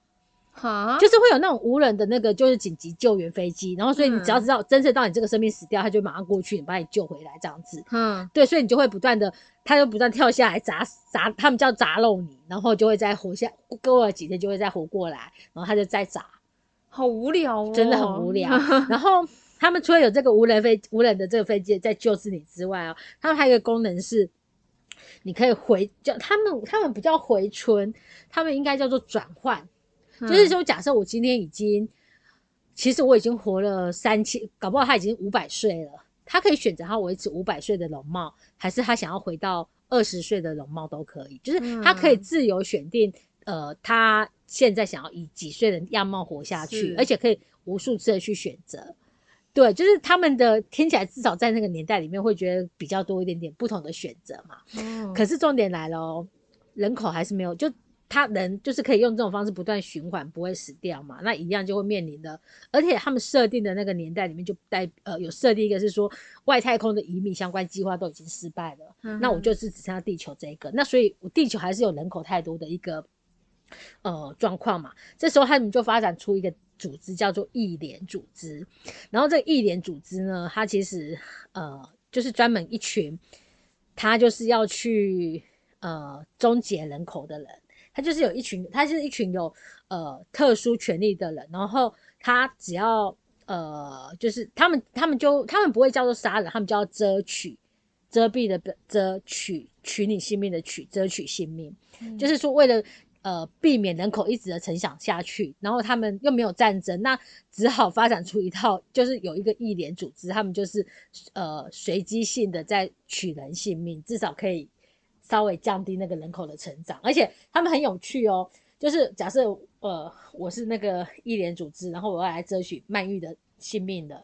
哈，就是会有那种无人的那个就是紧急救援飞机，然后所以你只要嗯知道侦测到你这个生命死掉，他就马上过去把你救回来这样子。嗯对，所以你就会不断的，他就不断跳下来砸砸，他们叫砸漏你，然后就会再活下，过了几天就会再活过来，然后他就再砸，好无聊哦，真的很无聊。(laughs) 然后他们除了有这个无人飞无人的这个飞机在救治你之外哦，他们还有一个功能是，你可以回叫他们他们不叫回春，他们应该叫做转换。嗯就是说，假设我今天已经，其实我已经活了三千，搞不好他已经五百岁了，他可以选择他维持五百岁的容貌，还是他想要回到二十岁的容貌都可以，就是他可以嗯自由选定，呃，他现在想要以几岁的样貌活下去，而且可以无数次的去选择。对，就是他们的听起来至少在那个年代里面会觉得比较多一点点不同的选择嘛。嗯。可是重点来了哦，人口还是没有，就他人就是可以用这种方式不断循环，不会死掉嘛，那一样就会面临的，而且他们设定的那个年代里面就带呃有设定一个是说外太空的移民相关计划都已经失败了，嗯那我就是只剩下地球这一个，那所以我地球还是有人口太多的一个呃状况嘛，这时候他们就发展出一个组织叫做义联组织，然后这个义联组织呢，它其实呃就是专门一群，他就是要去呃终结人口的人，他就是有一群，他是一群有呃特殊权利的人，然后他只要呃就是他们他们就他们不会叫做杀人，他们叫遮取。遮蔽的遮取取你性命的取遮取性命，就是说为了呃避免人口一直的成长下去，然后他们又没有战争，那只好发展出一套，就是有一个义联组织，他们就是呃随机性的在取人性命，至少可以稍微降低那个人口的成长，而且他们很有趣哦，就是假设呃我是那个义联组织，然后我要来争取曼玉的性命的。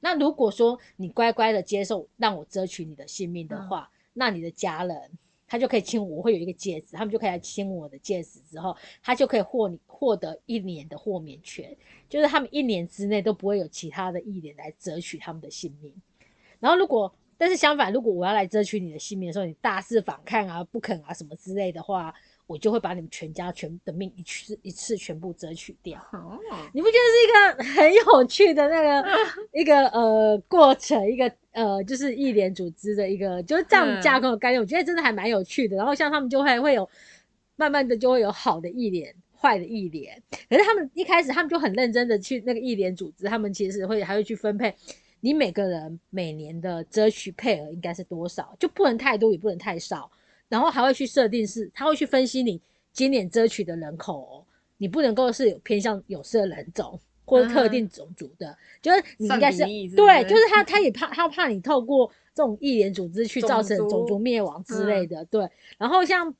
那如果说你乖乖的接受让我争取你的性命的话，那你的家人他就可以亲我，会有一个戒指，他们就可以来亲我的戒指之后，他就可以获你获得一年的豁免权，就是他们一年之内都不会有其他的异灵来折取他们的性命。然后如果但是相反，如果我要来折取你的性命的时候，你大肆反抗啊、不肯啊什么之类的话，我就会把你们全家全的命一次一次全部折取掉。哦，你不觉得是一个很有趣的那个一个呃过程，一个呃就是一联组织的一个就是这样嗯架构的概念，我觉得真的还蛮有趣的。然后像他们就会会有慢慢的就会有好的一联。坏的一联，可是他们一开始他们就很认真的去那个一联组织，他们其实会还会去分配你每个人每年的遮取配额应该是多少，就不能太多也不能太少，然后还会去设定是，他会去分析你今年遮取的人口、哦，你不能够是有偏向有色人种或者特定种族的，就是你应该是对，就是他他也怕他怕你透过这种一联组织去造成种族灭亡之类的，对。然后像，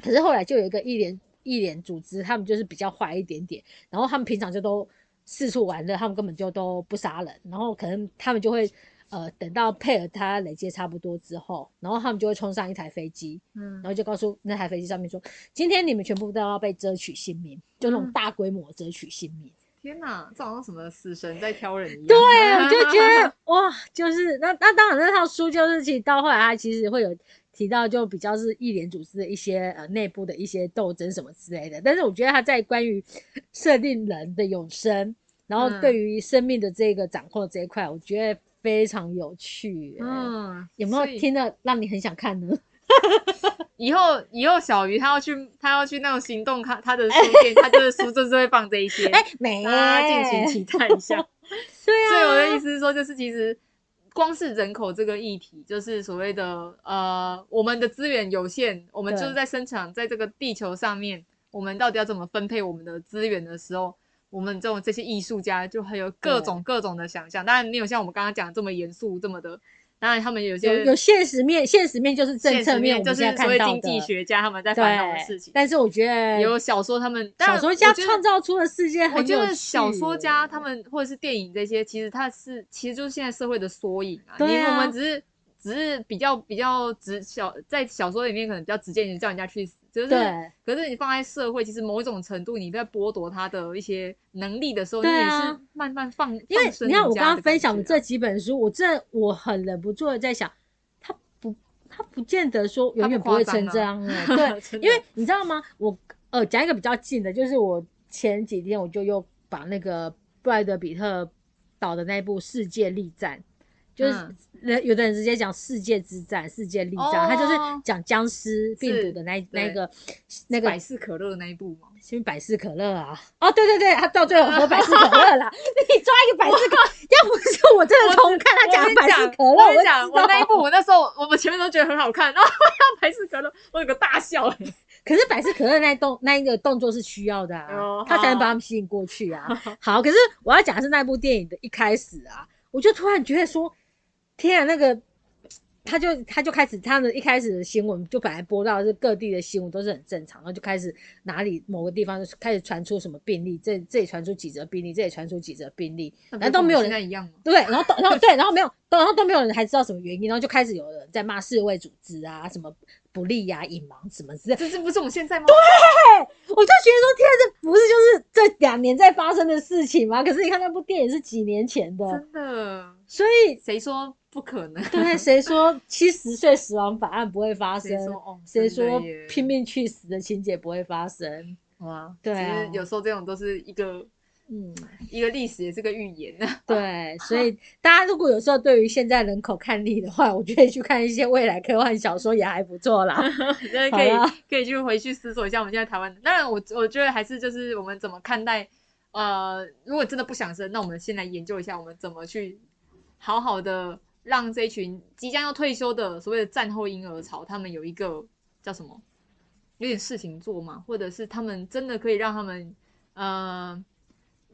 可是后来就有一个一联一联组织，他们就是比较坏一点点，然后他们平常就都四处玩乐，他们根本就都不杀人，然后可能他们就会。呃，等到配合他累积差不多之后，然后他们就会冲上一台飞机，嗯然，后就告诉那台飞机上面说，今天你们全部都要被遮取性命，就那种嗯大规模遮取性命。天哪，这好像什么死神在挑人一样。对，我就觉得 (laughs) 哇，就是那那当然那套书就是其实到后来他其实会有提到就比较是一连组织的一些呃内部的一些斗争什么之类的，但是我觉得他在关于设定人的永生，然后嗯对于生命的这个掌控这一块，我觉得非常有趣、欸。嗯，有没有听了让你很想看呢？(laughs) 以后以后小鱼他要去他要去那种行动看他的书店，他就是书就是会放这一些，(laughs) 哎、没，大家敬请期待一下。(laughs) 对啊，所以我的意思是说，就是其实光是人口这个议题，就是所谓的呃，我们的资源有限，我们就是在生产在这个地球上面，我们到底要怎么分配我们的资源的时候，我们这种这些艺术家就很有各种各种的想象，当然没有像我们刚刚讲这么严肃这么的，当然他们有有些有现实面，现实面就是政策面，就是所谓经济学家他们在烦恼的事情。但是我觉得有小说，他们小说家创造出的世界很我觉得小说家他们或者是电影这些，其实它是其实就是现在社会的缩影啊。对啊你我们只是只是比较比较直小，在小说里面可能比较直接，你叫人家去死，就是。对可是你放在社会，其实某一种程度你在剥夺他的一些能力的时候，你也是慢慢放。因为你看我刚刚分享的这几本书，我真的我很忍不住的在想，他不他不见得说永远不会成这样哎、(laughs) 对，因为你知道吗？我呃讲一个比较近的，就是我前几天我就又把那个布莱德比特导的那部《世界力战》。就是嗯人有的人直接讲世界之战、世界力战，哦他就是讲僵尸病毒的那那个那个百事可乐那一部嘛，是不百事可乐啊？哦，对对对，他到最后喝百事可乐啦。(laughs) 你抓一个百事可，要不是我真的从看他讲百事可乐，我讲，我那一部，我那时候我们前面都觉得很好看，(laughs) 然后百事可乐，我有个大笑、欸。(laughs) 可是百事可乐那一动那一个动作是需要的他才能好把他们吸引过去啊。好，可是我要讲的是那部电影的一开始啊，我就突然觉得说，天啊，那个。他就他就开始他的一开始的新闻就本来播到的是各地的新闻都是很正常，然后就开始哪里某个地方就开始传出什么病例，这这里传出几则病例，这里传出几则病例，然后都没有人一样吗？对，然后都然后对，然后没有，都然后都没有人还知道什么原因，然后就开始有人在骂世卫组织啊，什么不利呀、隐瞒什么之类。这这不是我们现在吗？对我就觉得说，天啊，这不是就是这两年在发生的事情吗？可是你看那部电影是几年前的，真的，所以谁说不可能？对，谁说七十岁死亡法案不会发生谁？说拼命去死的情节不会发生？哇？对啊其实有时候这种都是一个嗯，一个历史，也是个预言啊。对，所以大家如果有时候对于现在人口看力的话，我觉得去看一些未来科幻小说也还不错啦。(laughs) 真的可以可以去回去思索一下我们现在台湾。当然我，我觉得还是就是我们怎么看待。呃，如果真的不想生，那我们先来研究一下，我们怎么去好好的让这一群即将要退休的所谓的战后婴儿潮，他们有一个叫什么，有点事情做嘛，或者是他们真的可以让他们，呃，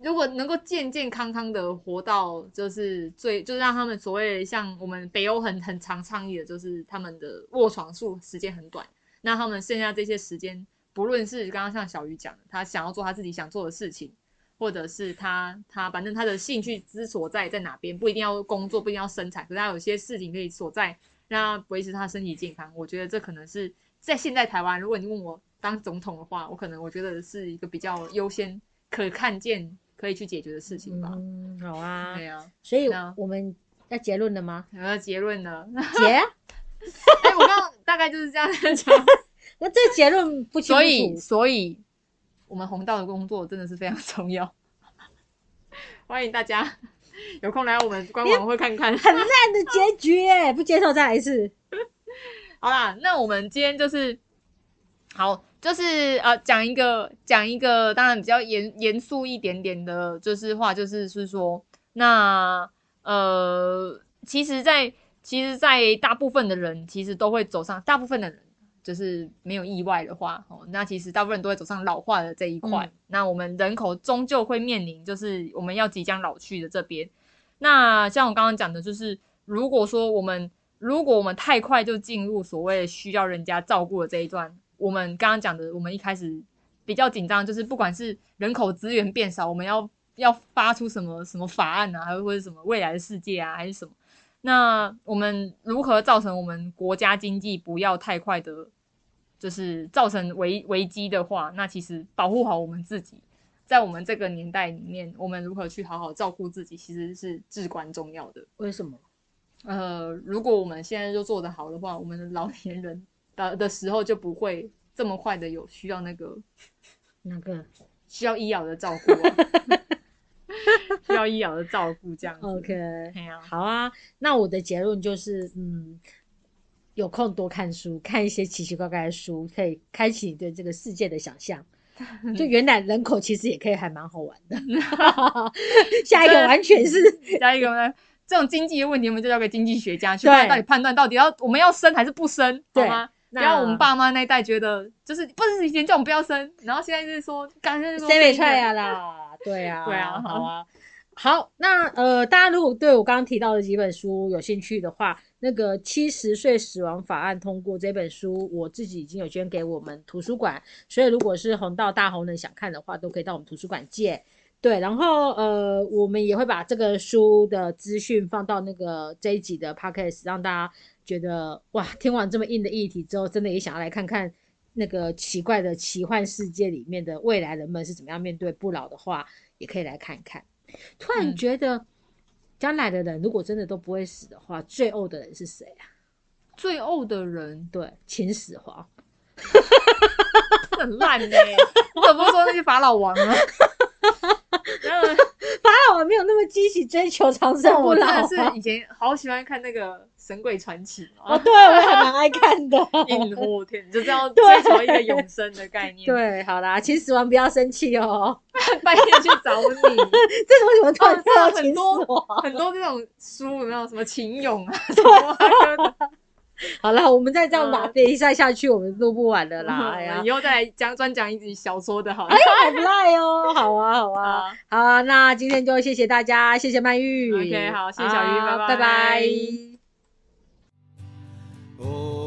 如果能够健健康康的活到，就是最，就让他们所谓像我们北欧很很常倡议的，就是他们的卧床数时间很短，那他们剩下这些时间，不论是刚刚像小鱼讲的，他想要做他自己想做的事情，或者是他他反正他的兴趣之所在在哪边，不一定要工作，不一定要生产，可是他有些事情可以所在，让他维持他身体健康。我觉得这可能是在现在台湾，如果你问我当总统的话，我可能我觉得是一个比较优先、可看见、可以去解决的事情吧。嗯，好啊对。啊，所以那我们要结论了吗？有个结论了。(laughs) 结？(laughs) 哎，我刚刚大概就是这样讲。(laughs) 那这个结论不清楚所以，楚。所以我们红道的工作真的是非常重要。欢迎大家有空来我们官网会看看。很烂的结局耶，不接受再来一次。好啦，那我们今天就是好，就是呃讲一个讲一个，当然比较严严肃一点点的，就是话，就是是说，那呃，其实在，其实，在大部分的人其实都会走上，大部分的人就是没有意外的话，哦，那其实大部分人都会走上老化的这一块。嗯那我们人口终究会面临，就是我们要即将老去的这边。那像我刚刚讲的，就是如果说我们如果我们太快就进入所谓需要人家照顾的这一段，我们刚刚讲的，我们一开始比较紧张，就是不管是人口资源变少，我们要要发出什么什么法案啊，还或者什么未来的世界啊，还是什么？那我们如何造成我们国家经济不要太快的，就是造成危危机的话，那其实保护好我们自己，在我们这个年代里面，我们如何去好好照顾自己，其实是至关重要的。为什么？呃，如果我们现在就做得好的话，我们的老年人的的时候就不会这么快的有需要那个那个需要医疗的照顾、啊，(laughs) 需要医疗的照顾这样子。OK，好啊。那我的结论就是，嗯，有空多看书，看一些奇奇怪怪的书，可以开启你对这个世界的想象。就 (laughs) 原来人口其实也可以还蛮好玩的。(laughs) 下一个完全是下一个呢，这种经济的问题，我们就交给经济学家去对判到底判断到底要我们要生还是不生，好对吗？不那要我们爸妈那一代觉得就是不是以前叫我们不要生，然后现在就是说干脆就说谁没生踹呀啦？(laughs) 对啊，对啊好啊。好，那呃，大家如果对我刚刚提到的几本书有兴趣的话，那个《七十岁死亡法案》通过这本书，我自己已经有捐给我们图书馆，所以如果是红到大红人想看的话，都可以到我们图书馆借。对，然后呃，我们也会把这个书的资讯放到那个这一集的 podcast，让大家觉得哇，听完这么硬的议题之后，真的也想要来看看那个奇怪的奇幻世界里面的未来人们是怎么样面对不老的话，也可以来看看。突然嗯觉得，将来的人如果真的都不会死的话，最欧的人是谁啊？最欧的人对，秦始皇。很 (laughs) 烂呢、我怎么不说那些法老王啊？(laughs) 法老王没有那么积极追求长生不我真老、的是以前好喜欢看那个《神鬼传奇》哦，啊，对，我也还蛮爱看的。(laughs) 硬货天，你就这样对追求一个永生的概念，对，好啦，秦始皇不要生气哦。(laughs) 半夜去找你。(laughs) 这是为什么突然到秦始很多皇？很多这种书有没有什么秦俑啊？什么好了，我们再这样嗯打比赛下去，我们录不完了啦。哎呀以，后再来讲专讲一集小说的好了。还不赖哦。好啊，好啊，好好啊。那今天就谢谢大家，谢谢曼玉。OK，好谢谢小鱼拜拜拜 Oh.